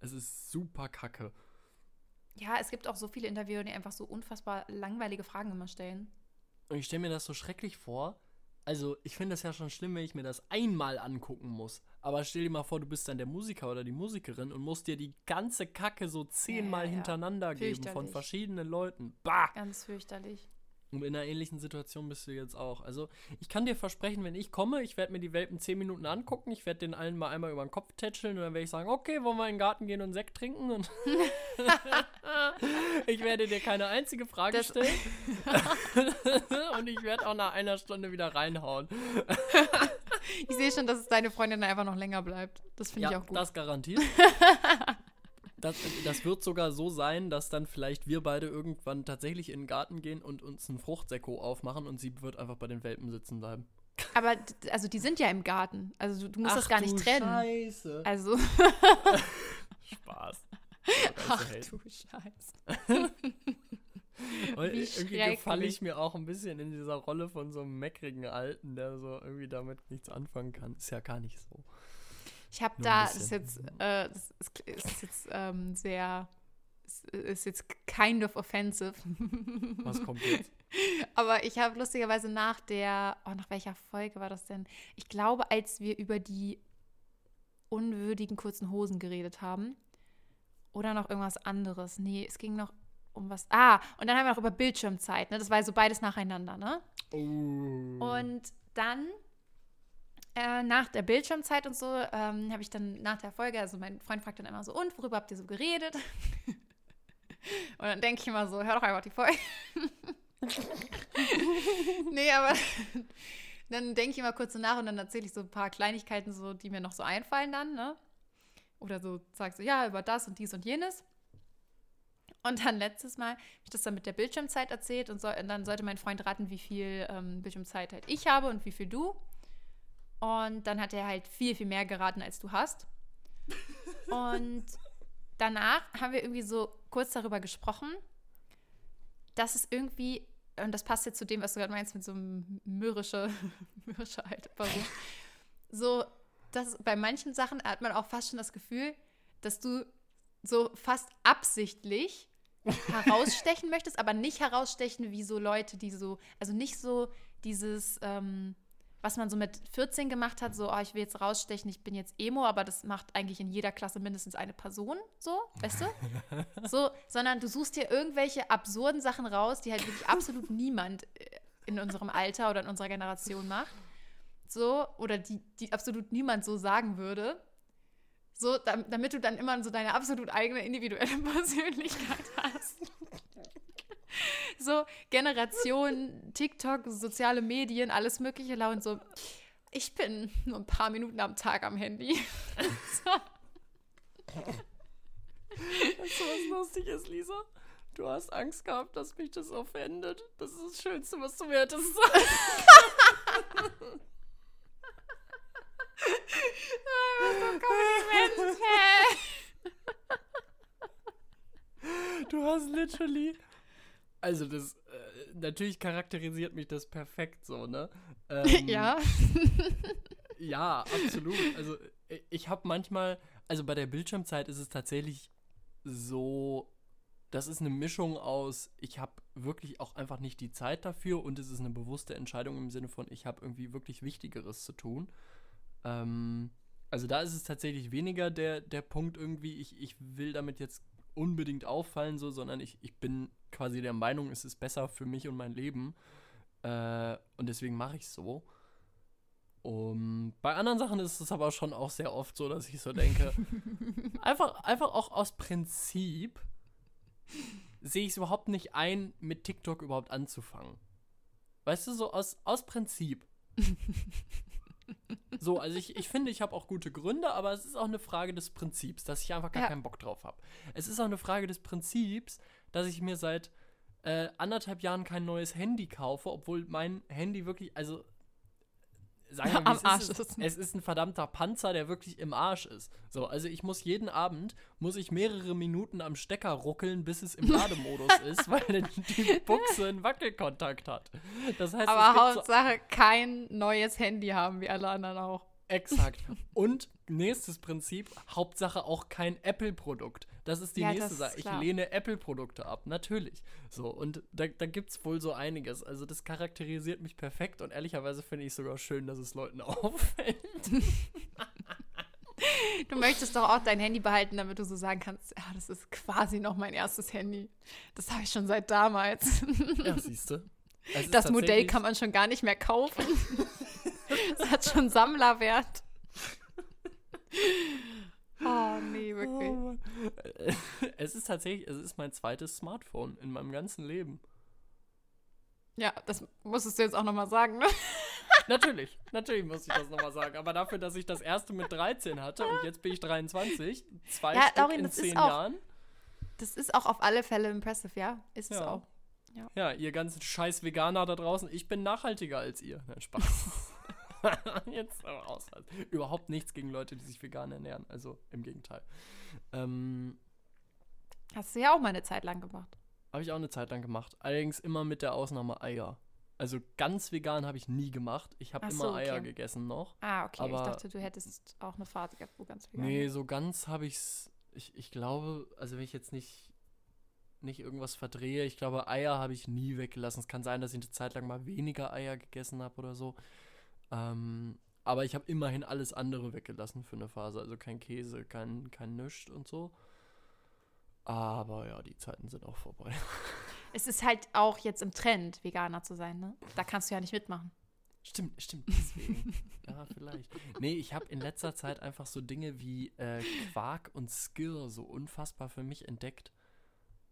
Es ist super kacke. Ja, es gibt auch so viele Interviewer, die einfach so unfassbar langweilige Fragen immer stellen. Und ich stelle mir das so schrecklich vor. Also, ich finde das ja schon schlimm, wenn ich mir das einmal angucken muss. Aber stell dir mal vor, du bist dann der Musiker oder die Musikerin und musst dir die ganze Kacke so zehnmal ja. hintereinander geben von verschiedenen Leuten. Bah! Ganz fürchterlich. Und in einer ähnlichen Situation bist du jetzt auch. Also, ich kann dir versprechen, wenn ich komme, ich werde mir die Welpen zehn Minuten angucken, ich werde den allen mal einmal über den Kopf tätscheln und dann werde ich sagen, okay, wollen wir in den Garten gehen und Sekt trinken? Und [LAUGHS] ich werde dir keine einzige Frage Das- stellen. [LAUGHS] und ich werde auch nach einer Stunde wieder reinhauen. Ich sehe schon, dass es deine Freundin einfach noch länger bleibt. Das finde ich auch gut. das garantiert. [LAUGHS] Das, das wird sogar so sein, dass dann vielleicht wir beide irgendwann tatsächlich in den Garten gehen und uns einen Fruchtsäcko aufmachen und sie wird einfach bei den Welpen sitzen bleiben. Aber also die sind ja im Garten. Also du, du musst Ach das gar nicht du trennen. Scheiße. Also, [LAUGHS] Spaß. ach du Scheiße. Und Wie irgendwie gefalle ich mir auch ein bisschen in dieser Rolle von so einem meckrigen Alten, der so irgendwie damit nichts anfangen kann. Ist ja gar nicht so. Ich habe da, das ist jetzt, äh, das ist, ist jetzt ähm, sehr, ist, ist jetzt kind of offensive. [LAUGHS] Was kommt jetzt? Aber ich habe lustigerweise nach der, oh, nach welcher Folge war das denn? Ich glaube, als wir über die unwürdigen kurzen Hosen geredet haben. Oder noch irgendwas anderes. Nee, es ging noch um was. Ah, und dann haben wir noch über Bildschirmzeit, ne? Das war so beides nacheinander, ne? Oh. Und dann, äh, nach der Bildschirmzeit und so, ähm, habe ich dann nach der Folge, also mein Freund fragt dann immer so, und worüber habt ihr so geredet? [LAUGHS] Und dann denke ich immer so, hör doch einfach die Folge. [LAUGHS] nee, aber [LAUGHS] dann denke ich immer kurz so nach und dann erzähle ich so ein paar Kleinigkeiten, so, die mir noch so einfallen dann, ne? Oder so sagst du, ja, über das und dies und jenes. Und dann letztes Mal habe ich das dann mit der Bildschirmzeit erzählt und, so, und dann sollte mein Freund raten, wie viel ähm, Bildschirmzeit halt ich habe und wie viel du. Und dann hat er halt viel, viel mehr geraten, als du hast. Und danach haben wir irgendwie so kurz darüber gesprochen, dass es irgendwie, und das passt jetzt zu dem, was du gerade meinst, mit so einem mürrische, [LAUGHS] mürrische alte so, dass bei manchen Sachen hat man auch fast schon das Gefühl, dass du so fast absichtlich herausstechen möchtest, aber nicht herausstechen wie so Leute, die so, also nicht so dieses, ähm, was man so mit 14 gemacht hat, so, oh, ich will jetzt rausstechen, ich bin jetzt Emo, aber das macht eigentlich in jeder Klasse mindestens eine Person, so, weißt du? [LAUGHS] So, sondern du suchst dir irgendwelche absurden Sachen raus, die halt wirklich absolut [LAUGHS] niemand äh, in unserem Alter oder in unserer Generation macht. So, oder die, die absolut niemand so sagen würde. So, damit du dann immer so deine absolut eigene individuelle [LAUGHS] Persönlichkeit hast. [LAUGHS] so Generation, TikTok, soziale Medien, alles mögliche laut so. Ich bin nur ein paar Minuten am Tag am Handy. so. [LAUGHS] Weißt du, was lustig ist, Lisa? Du hast Angst gehabt, dass mich das offendet. Das ist das Schönste, was du mir hättest sagen. Du hast literally. Also, das. Äh, natürlich charakterisiert mich das perfekt so, ne? [LAUGHS] Ähm, ja. [LAUGHS] ja, absolut. Also, ich habe manchmal. Also, bei der Bildschirmzeit ist es tatsächlich so. Das ist eine Mischung aus, ich habe wirklich auch einfach nicht die Zeit dafür und es ist eine bewusste Entscheidung im Sinne von, ich habe irgendwie wirklich Wichtigeres zu tun. Ähm, also da ist es tatsächlich weniger der, der Punkt irgendwie, ich, ich will damit jetzt unbedingt auffallen, so, sondern ich, ich bin quasi der Meinung, es ist besser für mich und mein Leben. Äh, und deswegen mache ich es so. Um, bei anderen Sachen ist es aber schon auch sehr oft so, dass ich so denke, [LAUGHS] einfach, einfach auch aus Prinzip sehe ich es überhaupt nicht ein, mit TikTok überhaupt anzufangen. Weißt du, so aus, aus Prinzip. [LAUGHS] So, also ich, ich finde, ich habe auch gute Gründe, aber es ist auch eine Frage des Prinzips, dass ich einfach gar ja. keinen Bock drauf habe. Es ist auch eine Frage des Prinzips, dass ich mir seit äh, anderthalb Jahren kein neues Handy kaufe, obwohl mein Handy wirklich, also sagen wir, Am Arsch ist, ist. Es ist ein verdammter Panzer, der wirklich im Arsch ist. So, also ich muss jeden Abend, muss ich mehrere Minuten am Stecker ruckeln, bis es im [LAUGHS] Lademodus ist, weil die Buchse einen Wackelkontakt hat. Das heißt, Aber Hauptsache so kein neues Handy haben, wie alle anderen auch. Exakt. Und nächstes Prinzip, Hauptsache auch kein Apple-Produkt. Das ist die ja, nächste Sache. Ich lehne Apple-Produkte ab, natürlich. So, und da, da gibt es wohl so einiges. Also das charakterisiert mich perfekt und ehrlicherweise finde ich sogar schön, dass es Leuten [LAUGHS] auffällt. Du möchtest doch auch dein Handy behalten, damit du so sagen kannst, ja, das ist quasi noch mein erstes Handy. Das habe ich schon seit damals. Ja, siehst du. Das Modell kann man schon gar nicht mehr kaufen. [LAUGHS] Das hat schon Sammlerwert. Oh, [LAUGHS] nee, wirklich. Oh, es ist tatsächlich, es ist mein zweites Smartphone in meinem ganzen Leben. Ja, das musstest du jetzt auch nochmal sagen, ne? Natürlich, natürlich muss ich das nochmal sagen. Aber dafür, dass ich das erste mit 13 hatte und jetzt bin ich 23, zwei ja, Stück Laurin, in zehn auch, Jahren. Das ist auch auf alle Fälle impressive, ja. Ist ja. es auch. Ja. ja, ihr ganzen scheiß Veganer da draußen, ich bin nachhaltiger als ihr. Nein, Spaß. [LAUGHS] [LAUGHS] Jetzt aber aus. Überhaupt nichts gegen Leute, die sich vegan ernähren. Also im Gegenteil. Ähm, Hast du ja auch mal eine Zeit lang gemacht. Habe ich auch eine Zeit lang gemacht. Allerdings immer mit der Ausnahme Eier. Also ganz vegan habe ich nie gemacht. Ich habe so, immer Eier okay. gegessen noch. Ah, okay. Aber ich dachte, du hättest auch eine Phase gehabt, wo ganz vegan Nee, so ganz habe ich es. Ich, ich glaube, also wenn ich jetzt nicht, nicht irgendwas verdrehe, ich glaube, Eier habe ich nie weggelassen. Es kann sein, dass ich eine Zeit lang mal weniger Eier gegessen habe oder so. Ähm, aber ich habe immerhin alles andere weggelassen für eine Phase. Also kein Käse, kein, kein Nischt und so. Aber ja, die Zeiten sind auch vorbei. [LAUGHS] Es ist halt auch jetzt im Trend, Veganer zu sein, ne? Da kannst du ja nicht mitmachen. Stimmt, stimmt, [LAUGHS] deswegen. ja, vielleicht. Nee, ich habe in letzter Zeit einfach so Dinge wie äh, Quark und Skir so unfassbar für mich entdeckt.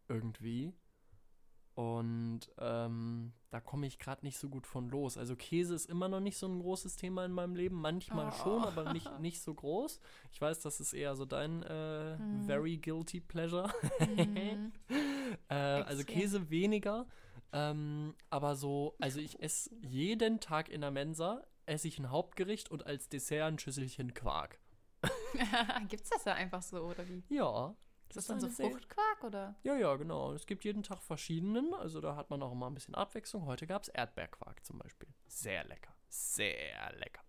irgendwie. Und ähm, da komme ich gerade nicht so gut von los. Also Käse ist immer noch nicht so ein großes Thema in meinem Leben. Manchmal Oh. schon, aber nicht, [LAUGHS] nicht so groß. Ich weiß, das ist eher so dein äh, Mhm. very guilty pleasure. Mhm. [LAUGHS] Äh, also. Käse weniger. Ähm, aber so, also ich esse jeden Tag in der Mensa, esse ich ein Hauptgericht und als Dessert ein Schüsselchen Quark. [LAUGHS] Gibt's das ja einfach so, oder wie? Ja. Ist das dann so Fruchtquark, oder? Ja, ja, genau. Es gibt jeden Tag verschiedenen. Also da hat man auch immer ein bisschen Abwechslung. Heute gab es Erdbeerquark zum Beispiel. Sehr lecker. Sehr lecker.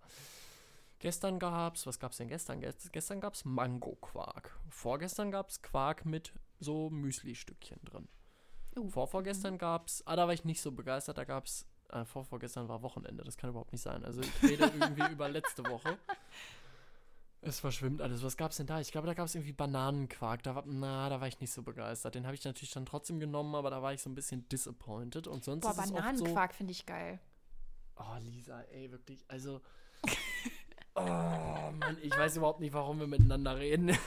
Gestern gab's, was gab's denn gestern? Gest gestern gab's Mango-Quark. Vorgestern gab's Quark mit so Müsli-Stückchen drin. Uh. Vorvorgestern gab's, ah, da war ich nicht so begeistert, da gab's, äh, vorvorgestern war Wochenende, das kann überhaupt nicht sein. Also ich rede irgendwie [LAUGHS] über letzte Woche. Es verschwimmt alles. Was gab's denn da? Ich glaube, da gab es irgendwie Bananenquark. Da war, na, da war ich nicht so begeistert. Den habe ich natürlich dann trotzdem genommen, aber da war ich so ein bisschen disappointed. Und sonst Boah, ist es oft so. Bananenquark finde ich geil. Oh, Lisa, ey, wirklich. Also. Oh, Mann, ich weiß überhaupt nicht, warum wir miteinander reden. [LAUGHS]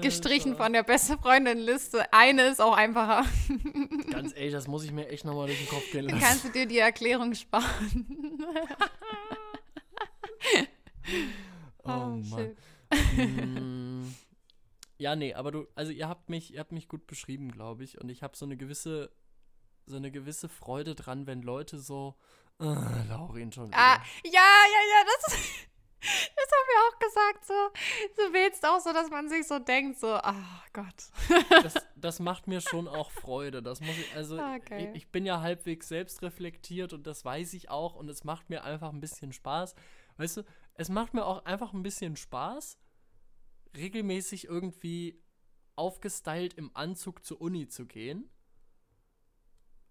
Gestrichen von der beste Freundin-Liste. Eine ist auch einfacher. Ganz ehrlich, das muss ich mir echt nochmal durch den Kopf gehen Dann lassen. kannst du dir die Erklärung sparen. [LAUGHS] Oh, Mann. shit. Mm, [LAUGHS] ja, nee, aber du, also ihr habt mich, ihr habt mich gut beschrieben, glaube ich, und ich habe so eine gewisse, so eine gewisse Freude dran, wenn Leute so, äh, Laurin schon wieder. Ah, ja, ja, ja, das, [LAUGHS] das haben wir auch gesagt. So, so willst auch so, dass man sich so denkt, so, ach Gott. das, das macht mir schon auch Freude. Das muss ich, also Ah, geil. ich, ich bin ja halbwegs selbstreflektiert und das weiß ich auch und es macht mir einfach ein bisschen Spaß. Weißt du, es macht mir auch einfach ein bisschen Spaß, regelmäßig irgendwie aufgestylt im Anzug zur Uni zu gehen.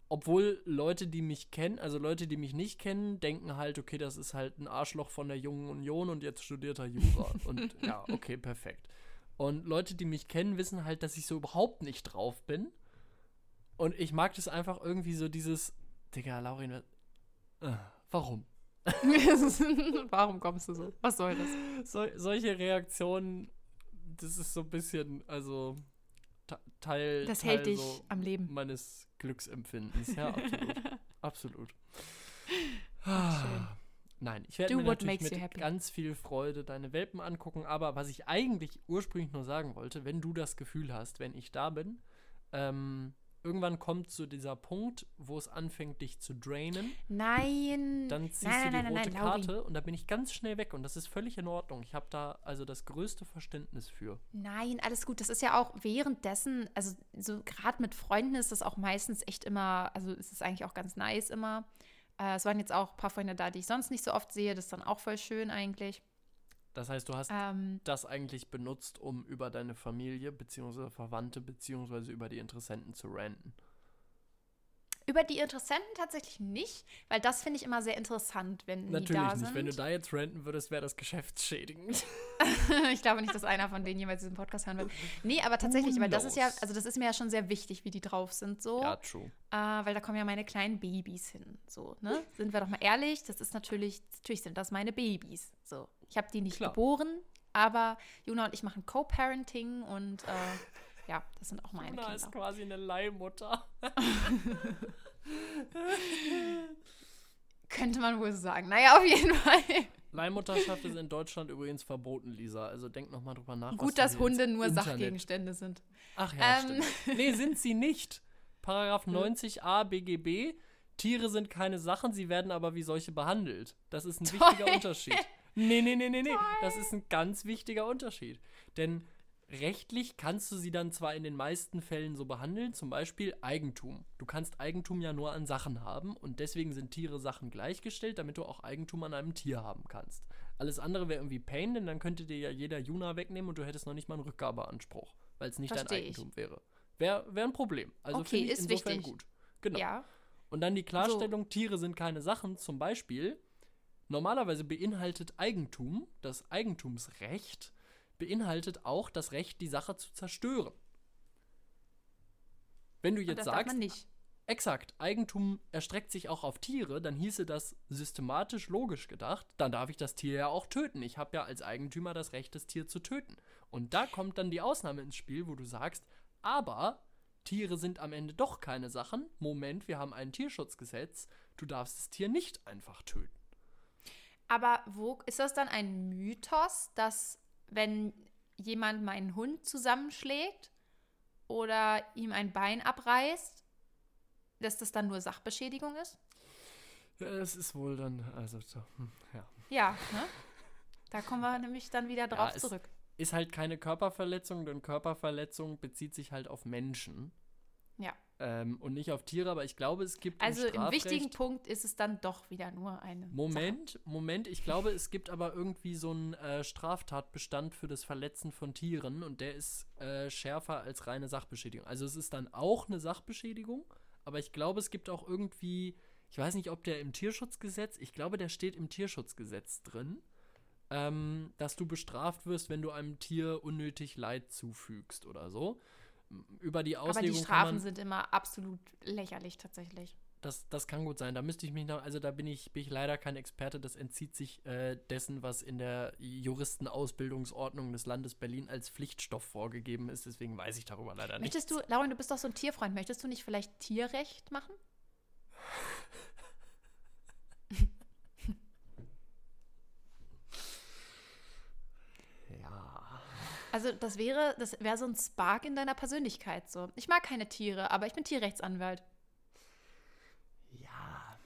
Obwohl Leute, die mich kennen, also Leute, die mich nicht kennen, denken halt, okay, das ist halt ein Arschloch von der Jungen Union und jetzt studiert er Jura. und [LAUGHS] ja, okay, perfekt. Und Leute, die mich kennen, wissen halt, dass ich so überhaupt nicht drauf bin. Und ich mag das einfach irgendwie so dieses, Digga, Laurin, äh, warum? [LAUGHS] Warum kommst du so? Was soll das? So, solche Reaktionen, das ist so ein bisschen, also te- Teil, Das Teil hält dich so am Leben. meines Glücksempfindens. Ja, absolut. [LAUGHS] absolut. schön. Nein, ich werde mir natürlich mit ganz viel Freude deine Welpen angucken, aber was ich eigentlich ursprünglich nur sagen wollte, wenn du das Gefühl hast, wenn ich da bin, ähm, irgendwann kommt zu dieser Punkt, wo es anfängt, dich zu drainen, Nein. dann ziehst nein, du die nein, nein, rote. Karte und da bin ich ganz schnell weg und das ist völlig in Ordnung. Ich habe da also das größte Verständnis für. Nein, alles gut. Das ist ja auch währenddessen, also so gerade mit Freunden ist das auch meistens echt immer, also ist es eigentlich auch ganz nice immer. Äh, es waren jetzt auch ein paar Freunde da, die ich sonst nicht so oft sehe. Das ist dann auch voll schön eigentlich. Das heißt, du hast Ähm, das eigentlich benutzt, um über deine Familie bzw. Verwandte bzw. über die Interessenten zu ranten. Über die Interessenten tatsächlich nicht, weil das finde ich immer sehr interessant, wenn die Natürlich da nicht. sind. Wenn du da jetzt ranten würdest, wäre das geschäftsschädigend. [LAUGHS] ich glaube nicht, dass einer von denen jemals diesen Podcast hören wird. Nee, aber tatsächlich, weil das ist ja, also das ist mir ja schon sehr wichtig, wie die drauf sind, so. ja, true. Äh, weil da kommen ja meine kleinen Babys hin. So, ne? Sind wir doch mal ehrlich, das ist natürlich, natürlich sind das meine Babys. So. Ich habe die nicht Klar. geboren, aber Juna und ich machen Co-Parenting und äh, ja, das sind auch meine Luna ist Kinder. quasi eine Leihmutter. [LAUGHS] Könnte man wohl so sagen. Naja, auf jeden Fall. Leihmutterschaft ist in Deutschland übrigens verboten, Lisa. Also denk noch mal drüber nach. Gut, dass Hunde nur Internet- Sachgegenstände sind. Ach ja, Ähm. stimmt. Nee, sind sie nicht. Paragraph Hm. 90a BGB. Tiere sind keine Sachen, sie werden aber wie solche behandelt. Das ist ein Toll. wichtiger Unterschied. Nee, nee, nee, nee, nee. Das ist ein ganz wichtiger Unterschied. Denn rechtlich kannst du sie dann zwar in den meisten Fällen so behandeln, zum Beispiel Eigentum. Du kannst Eigentum ja nur an Sachen haben und deswegen sind Tiere Sachen gleichgestellt, damit du auch Eigentum an einem Tier haben kannst. Alles andere wäre irgendwie Pain, denn dann könnte dir ja jeder Juna wegnehmen und du hättest noch nicht mal einen Rückgabeanspruch, weil es nicht Versteh dein ich. Eigentum wäre. Wäre wär ein Problem. Also Okay, finde ich ist insofern wichtig. gut. Genau. Ja. Und dann die Klarstellung, Tiere sind keine Sachen, zum Beispiel, normalerweise beinhaltet Eigentum, das Eigentumsrecht, beinhaltet auch das Recht, die Sache zu zerstören. Wenn du jetzt sagst, exakt. Eigentum erstreckt sich auch auf Tiere, dann hieße das systematisch logisch gedacht, dann darf ich das Tier ja auch töten. Ich habe ja als Eigentümer das Recht, das Tier zu töten. Und da kommt dann die Ausnahme ins Spiel, wo du sagst, aber Tiere sind am Ende doch keine Sachen. Moment, wir haben ein Tierschutzgesetz. Du darfst das Tier nicht einfach töten. Aber wo ist das dann ein Mythos, dass wenn jemand meinen Hund zusammenschlägt oder ihm ein Bein abreißt, dass das dann nur Sachbeschädigung ist? Ja, es ist wohl dann, also, so, hm, ja. Ja, ne? Da kommen wir nämlich dann wieder drauf Ja, zurück. Ist halt keine Körperverletzung, denn Körperverletzung bezieht sich halt auf Menschen. Ja. Ähm, und nicht auf Tiere, aber ich glaube, es gibt Also im im wichtigen Punkt ist es dann doch wieder nur eine. Moment, Moment, ich glaube, es gibt aber irgendwie so einen äh, Straftatbestand für das Verletzen von Tieren und der ist äh, schärfer als reine Sachbeschädigung. Also es ist dann auch eine Sachbeschädigung, aber ich glaube, es gibt auch irgendwie, ich weiß nicht, ob der im Tierschutzgesetz, ich glaube, der steht im Tierschutzgesetz drin, ähm, dass du bestraft wirst, wenn du einem Tier unnötig Leid zufügst oder so. Über die Aber die Auslegung Strafen man, sind immer absolut lächerlich tatsächlich. das, das kann gut sein. Da müsste ich mich noch, also da bin ich, bin ich leider kein Experte. Das entzieht sich äh, dessen, was in der Juristenausbildungsordnung des Landes Berlin als Pflichtstoff vorgegeben ist. Deswegen weiß ich darüber leider nicht. Möchtest du, Lauren, du bist doch so ein Tierfreund, möchtest du nicht vielleicht Tierrecht machen? Also das wäre, das wäre so ein Spark in deiner Persönlichkeit so. Ich mag keine Tiere, aber ich bin Tierrechtsanwalt. Ja.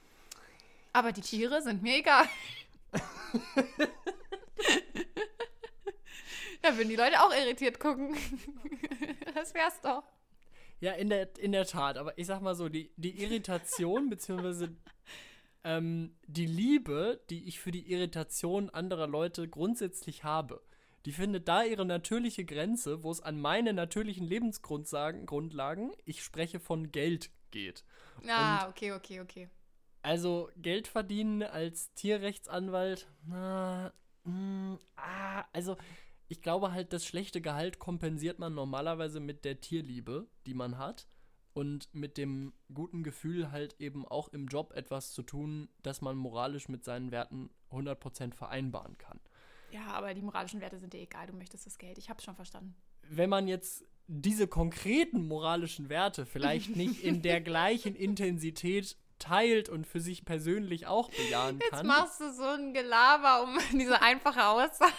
Aber die Tiere sind mir egal. [LAUGHS] da würden die Leute auch irritiert gucken. das wär's doch. Ja, in der, in der Tat. Aber ich sag mal so, die, die Irritation beziehungsweise ähm, die Liebe, die ich für die Irritation anderer Leute grundsätzlich habe, die findet da ihre natürliche Grenze, wo es an meine natürlichen Lebensgrundlagen, Grundlagen, ich spreche von Geld, geht. Ah, okay, okay, okay. Also Geld verdienen als Tierrechtsanwalt, na, mm, ah, also ich glaube halt, das schlechte Gehalt kompensiert man normalerweise mit der Tierliebe, die man hat und mit dem guten Gefühl halt eben auch im Job etwas zu tun, das man moralisch mit seinen Werten 100% vereinbaren kann. Ja, aber die moralischen Werte sind dir egal. Du möchtest das Geld. Ich hab's schon verstanden. Wenn man jetzt diese konkreten moralischen Werte vielleicht [LAUGHS] nicht in der gleichen Intensität teilt und für sich persönlich auch bejahen Jetzt kann. machst du so ein Gelaber um [LAUGHS] diese einfache Aussage.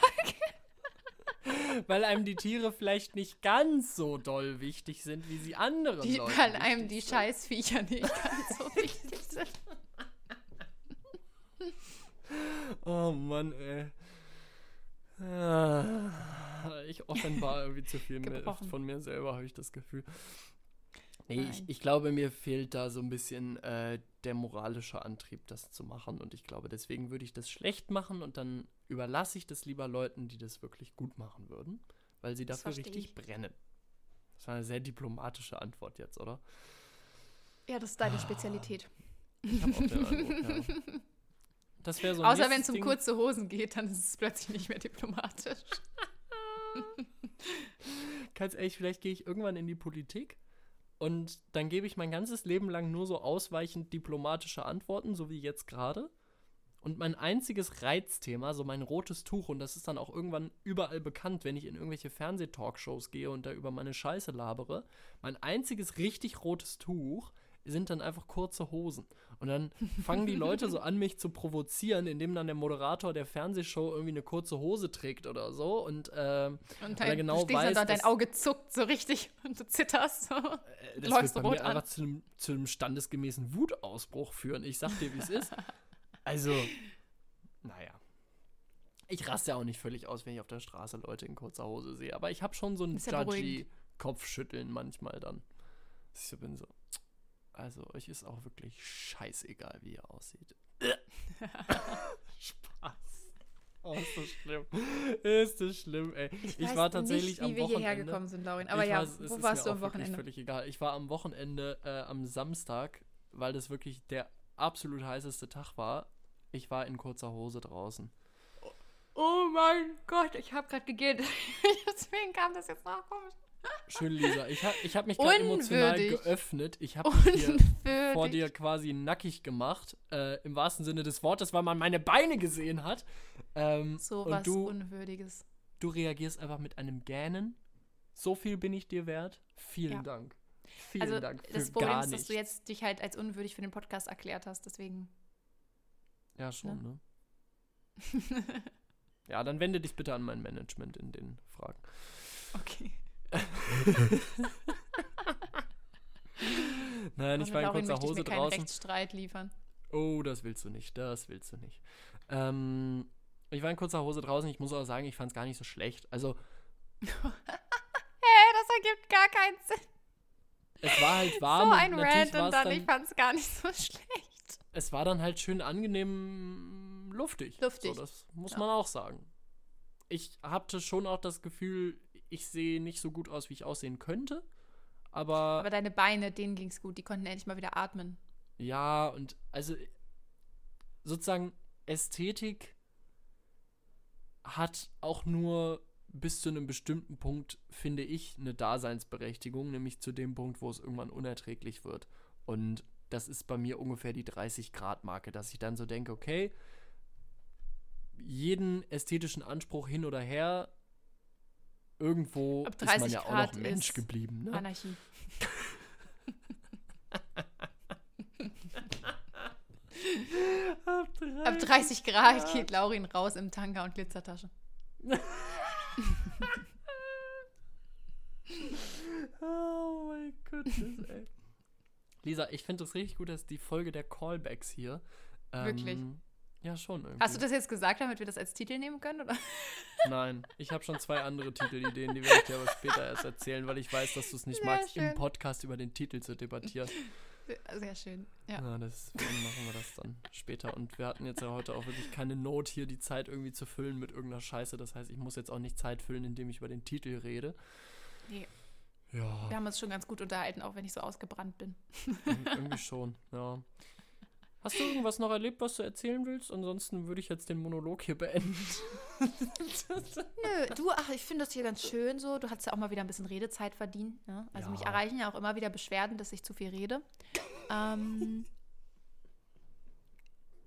[LAUGHS] weil einem die Tiere vielleicht nicht ganz so doll wichtig sind, wie sie anderen Die, Leuten weil einem die sind. Scheißviecher nicht ganz so wichtig sind. Oh Mann, ey. Ah, Ich offenbar [LAUGHS] irgendwie zu viel von mir selber, habe ich das Gefühl. Nee, ich, ich glaube, mir fehlt da so ein bisschen äh, der moralische Antrieb, das zu machen. Und ich glaube, deswegen würde ich das schlecht machen und dann überlasse ich das lieber Leuten, die das wirklich gut machen würden, weil sie Das dafür richtig ich. brennen. Das war eine sehr diplomatische Antwort jetzt, oder? Ja, das ist deine Spezialität. Ich habe auch den Eindruck, ja. [LAUGHS] Das wäre so ein Außer wenn es um kurze Hosen geht, dann ist es plötzlich nicht mehr diplomatisch. [LAUGHS] Ganz ehrlich, vielleicht gehe ich irgendwann in die Politik und dann gebe ich mein ganzes Leben lang nur so ausweichend diplomatische Antworten, so wie jetzt gerade. Und mein einziges Reizthema, so mein rotes Tuch, und das ist dann auch irgendwann überall bekannt, wenn ich in irgendwelche Fernsehtalkshows gehe und da über meine Scheiße labere, mein einziges richtig rotes Tuch sind dann einfach kurze Hosen. Und dann fangen die Leute so an, mich zu provozieren, indem dann der Moderator der Fernsehshow irgendwie eine kurze Hose trägt oder so. Und ähm, Und Weil er dann genau du weiß, dann da, dein Auge zuckt so richtig [LAUGHS] und du zitterst. So. Äh, das Läufst wird bei rot mir an. einfach zu einem, zu einem standesgemäßen Wutausbruch führen. Ich sag dir, wie es ist. [LAUGHS] Also, naja. Ich raste ja auch nicht völlig aus, wenn ich auf der Straße Leute in kurzer Hose sehe. Aber ich habe schon so ein ja judgy. Kopfschütteln manchmal dann. Ich bin so. Also, euch ist auch wirklich scheißegal, wie ihr aussieht. [LAUGHS] Spaß. Oh, ist das schlimm. Ist das schlimm, ey. Ich, war tatsächlich nicht, wie am wir hierher Wochenende. gekommen sind, Laurin. Aber Ich ja, weiß, es wo ist warst mir du am Wochenende? Völlig egal. Ich war am Wochenende äh, am Samstag, weil das wirklich der absolut heißeste Tag war. Ich war in kurzer Hose draußen. Oh mein Gott, ich habe gerade gegähnt. [LAUGHS] Deswegen kam das jetzt noch komisch. Schön, Lisa. Ich habe ich hab mich gerade emotional geöffnet. Ich habe mich hier vor dir quasi nackig gemacht. Äh, Im wahrsten Sinne des Wortes, weil man meine Beine gesehen hat. Ähm, So was du, Unwürdiges. du reagierst einfach mit einem Gähnen. So viel bin ich dir wert. Vielen Ja. Dank. Vielen Also Dank für das Problem ist, dass du jetzt dich halt als unwürdig für den Podcast erklärt hast, deswegen. ja, schon, ne? [LAUGHS] Ja, dann wende dich bitte an mein Management in den Fragen. Okay. [LAUGHS] Nein, ich war in kurzer Hose mir keinen draußen. Rechtsstreit liefern. Oh, das willst du nicht, das willst du nicht. Ähm, ich war in kurzer Hose draußen, ich muss auch sagen, ich fand es gar nicht so schlecht. Also, [LAUGHS] Hä, das ergibt gar keinen Sinn. es war halt warm. so ein Rant und dann, dann, ich fand's gar nicht so [LAUGHS] schlecht. Es war dann halt schön angenehm luftig. Luftig. So, das muss Ja. man auch sagen. Ich hatte schon auch das Gefühl, ich sehe nicht so gut aus, wie ich aussehen könnte. Aber, Aber deine Beine, denen ging's gut. Die konnten endlich mal wieder atmen. ja, und also sozusagen Ästhetik hat auch nur bis zu einem bestimmten Punkt, finde ich, eine Daseinsberechtigung, nämlich zu dem Punkt, wo es irgendwann unerträglich wird. Und das ist bei mir ungefähr die 30-Grad-Marke, dass ich dann so denke, okay, jeden ästhetischen Anspruch hin oder her, irgendwo Ab ist man 30 ja auch Grad noch Mensch ist geblieben. Ne? Anarchie. Ab 30 Grad geht Laurin raus im Tanga und Glitzertasche. [LAUGHS] Oh mein Goodness, ey. Lisa, ich finde es richtig gut, dass die Folge der Callbacks hier. Ähm, Wirklich? Ja, schon irgendwie. Hast du das jetzt gesagt, damit wir das als Titel nehmen können? Oder? [LAUGHS] Nein, ich habe schon zwei andere Titelideen, die werde ich dir aber später erst erzählen, weil ich weiß, dass du es nicht Sehr magst, im schön. Podcast über den Titel zu debattieren. Sehr schön. Ja. Ja, deswegen machen wir das dann später. Und wir hatten jetzt ja heute auch wirklich keine Not, hier die Zeit irgendwie zu füllen mit irgendeiner Scheiße. Das heißt, ich muss jetzt auch nicht Zeit füllen, indem ich über den Titel rede. Nee. Ja. Wir haben uns schon ganz gut unterhalten, auch wenn ich so ausgebrannt bin. Ir- [LAUGHS] Irgendwie schon, ja. Hast du irgendwas noch erlebt, was du erzählen willst? Ansonsten würde ich jetzt den Monolog hier beenden. [LAUGHS] Nö, du, ach, ich finde das hier ganz schön so. Du hast ja auch mal wieder ein bisschen Redezeit verdient. Ne? Also mich Ja. erreichen ja auch immer wieder Beschwerden, dass ich zu viel rede. Ähm,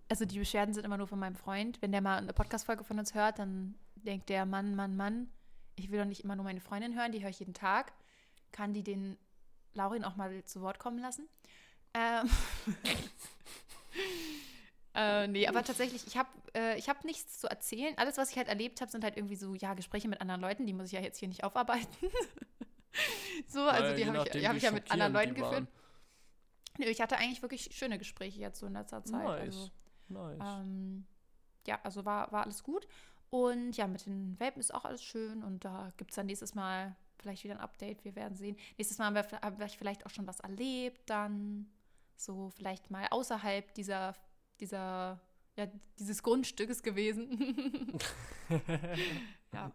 also die Beschwerden sind immer nur von meinem Freund. Wenn der mal eine Podcast-Folge von uns hört, dann denkt der, Mann, Mann, Mann, ich will doch nicht immer nur meine Freundin hören, die höre ich jeden Tag. Kann die den Laurin auch mal zu Wort kommen lassen? Ähm, [LAUGHS] äh, nee, aber tatsächlich, ich habe äh, ich hab nichts zu erzählen. Alles, was ich halt erlebt habe, sind halt irgendwie so, ja, Gespräche mit anderen Leuten, die muss ich ja jetzt hier nicht aufarbeiten. [LAUGHS] so, also Weil die habe ich, die hab ich ja mit anderen Leuten geführt. Nö, ich hatte eigentlich wirklich schöne Gespräche jetzt so in letzter Zeit. Nice. Also, Nice. ähm, ja, also war, war alles gut. Und ja, mit den Welpen ist auch alles schön. Und da gibt es dann nächstes Mal vielleicht wieder ein Update. Wir werden sehen. Nächstes Mal haben wir, haben wir vielleicht auch schon was erlebt. Dann so vielleicht mal außerhalb dieser, dieser, ja, dieses Grundstückes gewesen. [LAUGHS] ja,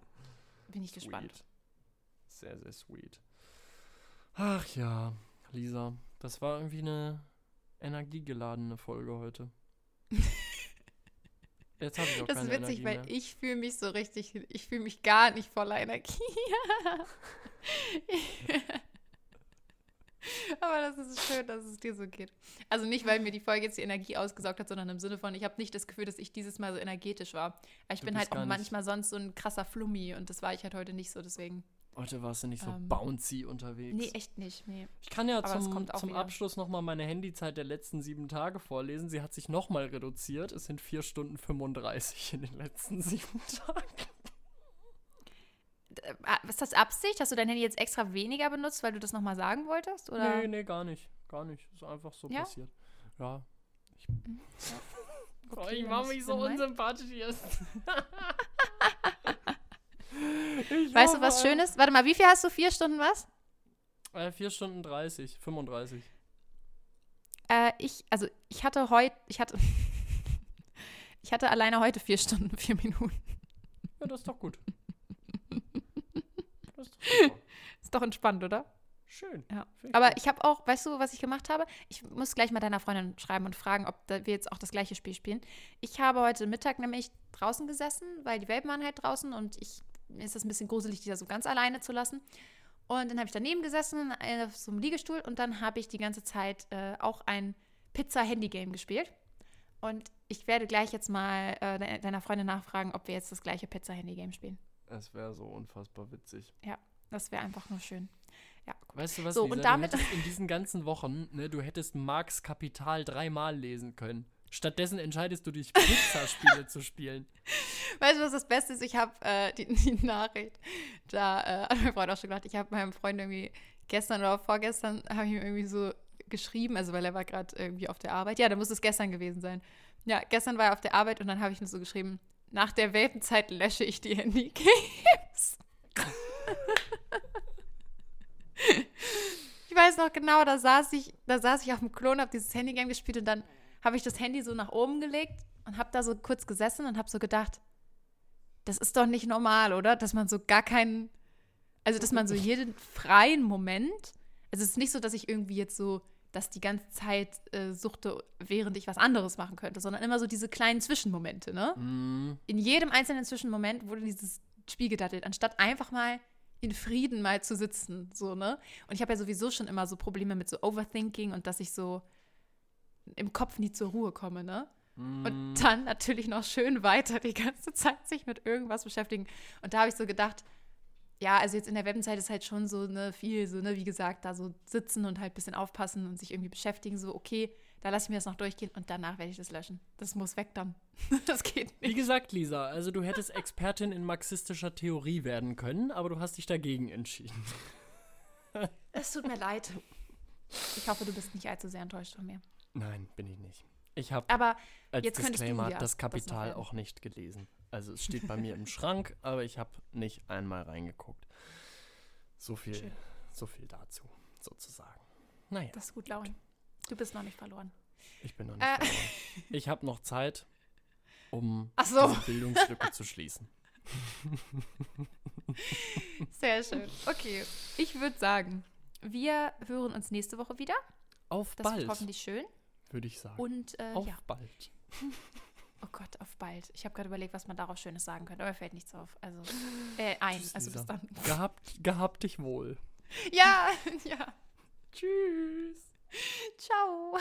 bin ich gespannt. Sweet. Sehr, sehr sweet. Ach ja, Lisa, das war irgendwie eine energiegeladene Folge heute. [LAUGHS] Jetzt habe ich auch Das keine ist witzig, Energie weil mehr. ich fühle mich so richtig, ich fühle mich gar nicht voller Energie. [LAUGHS] Aber das ist schön, dass es dir so geht. Also nicht, weil mir die Folge jetzt die Energie ausgesaugt hat, sondern im Sinne von, ich habe nicht das Gefühl, dass ich dieses Mal so energetisch war. Aber ich Du bin halt auch manchmal sonst so ein krasser Flummi und das war ich halt heute nicht so, deswegen. Heute warst du nicht so Ähm, bouncy unterwegs. Nee, echt nicht. Nee. Ich kann ja Aber zum, zum wieder. Abschluss nochmal meine Handyzeit der letzten sieben Tage vorlesen. Sie hat sich nochmal reduziert. Es sind vier Stunden 35 in den letzten [LAUGHS] sieben Tagen. Äh, Ist das Absicht? Hast du dein Handy jetzt extra weniger benutzt, weil du das nochmal sagen wolltest? Oder? Nee, nee, gar nicht. Gar nicht. Ist einfach so Ja? passiert. Ja. Ich, [LAUGHS] Okay, oh, ich wenn mach das- mich so unsympathisch jetzt. [LAUGHS] Weißt du, was Schönes? Warte mal, wie viel hast du? Vier Stunden was? Äh, 4 Stunden 30, 35. Äh, ich, also ich hatte heute, ich hatte, [LAUGHS] ich hatte alleine heute vier Stunden, vier Minuten. Ja, das ist doch gut. Ist doch. [LAUGHS] Ist doch entspannt, oder? Schön. Ja. Aber ich habe auch, weißt du, was ich gemacht habe? Ich muss gleich mal deiner Freundin schreiben und fragen, ob wir jetzt auch das gleiche Spiel spielen. Ich habe heute Mittag nämlich draußen gesessen, weil die Welpen waren halt draußen und ich, mir ist das ein bisschen gruselig, die da so ganz alleine zu lassen. Und dann habe ich daneben gesessen äh, auf so einem Liegestuhl und dann habe ich die ganze Zeit äh, auch ein Pizza-Handy-Game gespielt. Und ich werde gleich jetzt mal äh, deiner Freundin nachfragen, ob wir jetzt das gleiche Pizza-Handy-Game spielen. Es wäre so unfassbar witzig. Ja, das wäre einfach nur schön. Ja. Weißt du was, So, Lisa, und damit- du hättest in diesen ganzen Wochen, ne, du hättest Marx Kapital dreimal lesen können. Stattdessen entscheidest du dich, Pizzaspiele zu spielen. [LAUGHS] Weißt du, was das Beste ist? Ich habe äh, die, [LAUGHS] die Nachricht, da äh, hat mein Freund auch schon gedacht, ich habe meinem Freund irgendwie gestern oder vorgestern, habe ich ihm irgendwie so geschrieben, also weil er war gerade irgendwie auf der Arbeit. Ja, da muss es gestern gewesen sein. Ja, gestern war er auf der Arbeit und dann habe ich nur so geschrieben, nach der Welpenzeit lösche ich die Handygames. ich weiß noch genau, da saß ich, da saß ich auf dem Klon, habe dieses Handygame gespielt und dann habe ich das Handy so nach oben gelegt und habe da so kurz gesessen und habe so gedacht, das ist doch nicht normal, oder? Dass man so gar keinen, also dass man so jeden freien Moment, also es ist nicht so, dass ich irgendwie jetzt so, dass die ganze Zeit äh, suchte, während ich was anderes machen könnte, sondern immer so diese kleinen Zwischenmomente, ne? Mm, In jedem einzelnen Zwischenmoment wurde dieses Spiel gedattelt, anstatt einfach mal in Frieden mal zu sitzen, so, ne? Und ich habe ja sowieso schon immer so Probleme mit so Overthinking und dass ich so im Kopf nie zur Ruhe komme, ne? mm. Und dann natürlich noch schön weiter die ganze Zeit sich mit irgendwas beschäftigen. Und da habe ich so gedacht, ja, also jetzt in der Webenzeit ist halt schon so ne, viel, so, ne, wie gesagt, da so sitzen und halt ein bisschen aufpassen und sich irgendwie beschäftigen, so, okay, da lasse ich mir das noch durchgehen und danach werde ich das löschen. Das muss weg dann. [LAUGHS] das geht Wie nicht. gesagt, Lisa, also du hättest Expertin in marxistischer Theorie werden können, aber du hast dich dagegen entschieden. [LAUGHS] Es tut mir leid. Ich hoffe, du bist nicht allzu sehr enttäuscht von mir. Nein, bin ich nicht. Ich habe als jetzt Disclaimer ja das Kapital werden. auch nicht gelesen. Also es steht bei mir im Schrank, aber ich habe nicht einmal reingeguckt. So viel, Schön. so viel dazu, sozusagen. Naja, das ist gut, Lauren. Du bist noch nicht verloren. ich bin noch nicht Äh. verloren. Ich habe noch Zeit, um so. diese Bildungslücke zu schließen. Sehr schön. Okay, ich würde sagen, wir hören uns nächste Woche wieder. Auf Das wird bald, hoffentlich schön. würde ich sagen. Und äh, Auf ja, bald. [LAUGHS] Oh Gott, auf bald. Ich habe gerade überlegt, was man darauf Schönes sagen könnte, aber fällt nichts auf. Also, äh, [LAUGHS] ein. Also bis dann. Gehabt, gehabt dich wohl. Ja, [LAUGHS] ja. Tschüss. Ciao.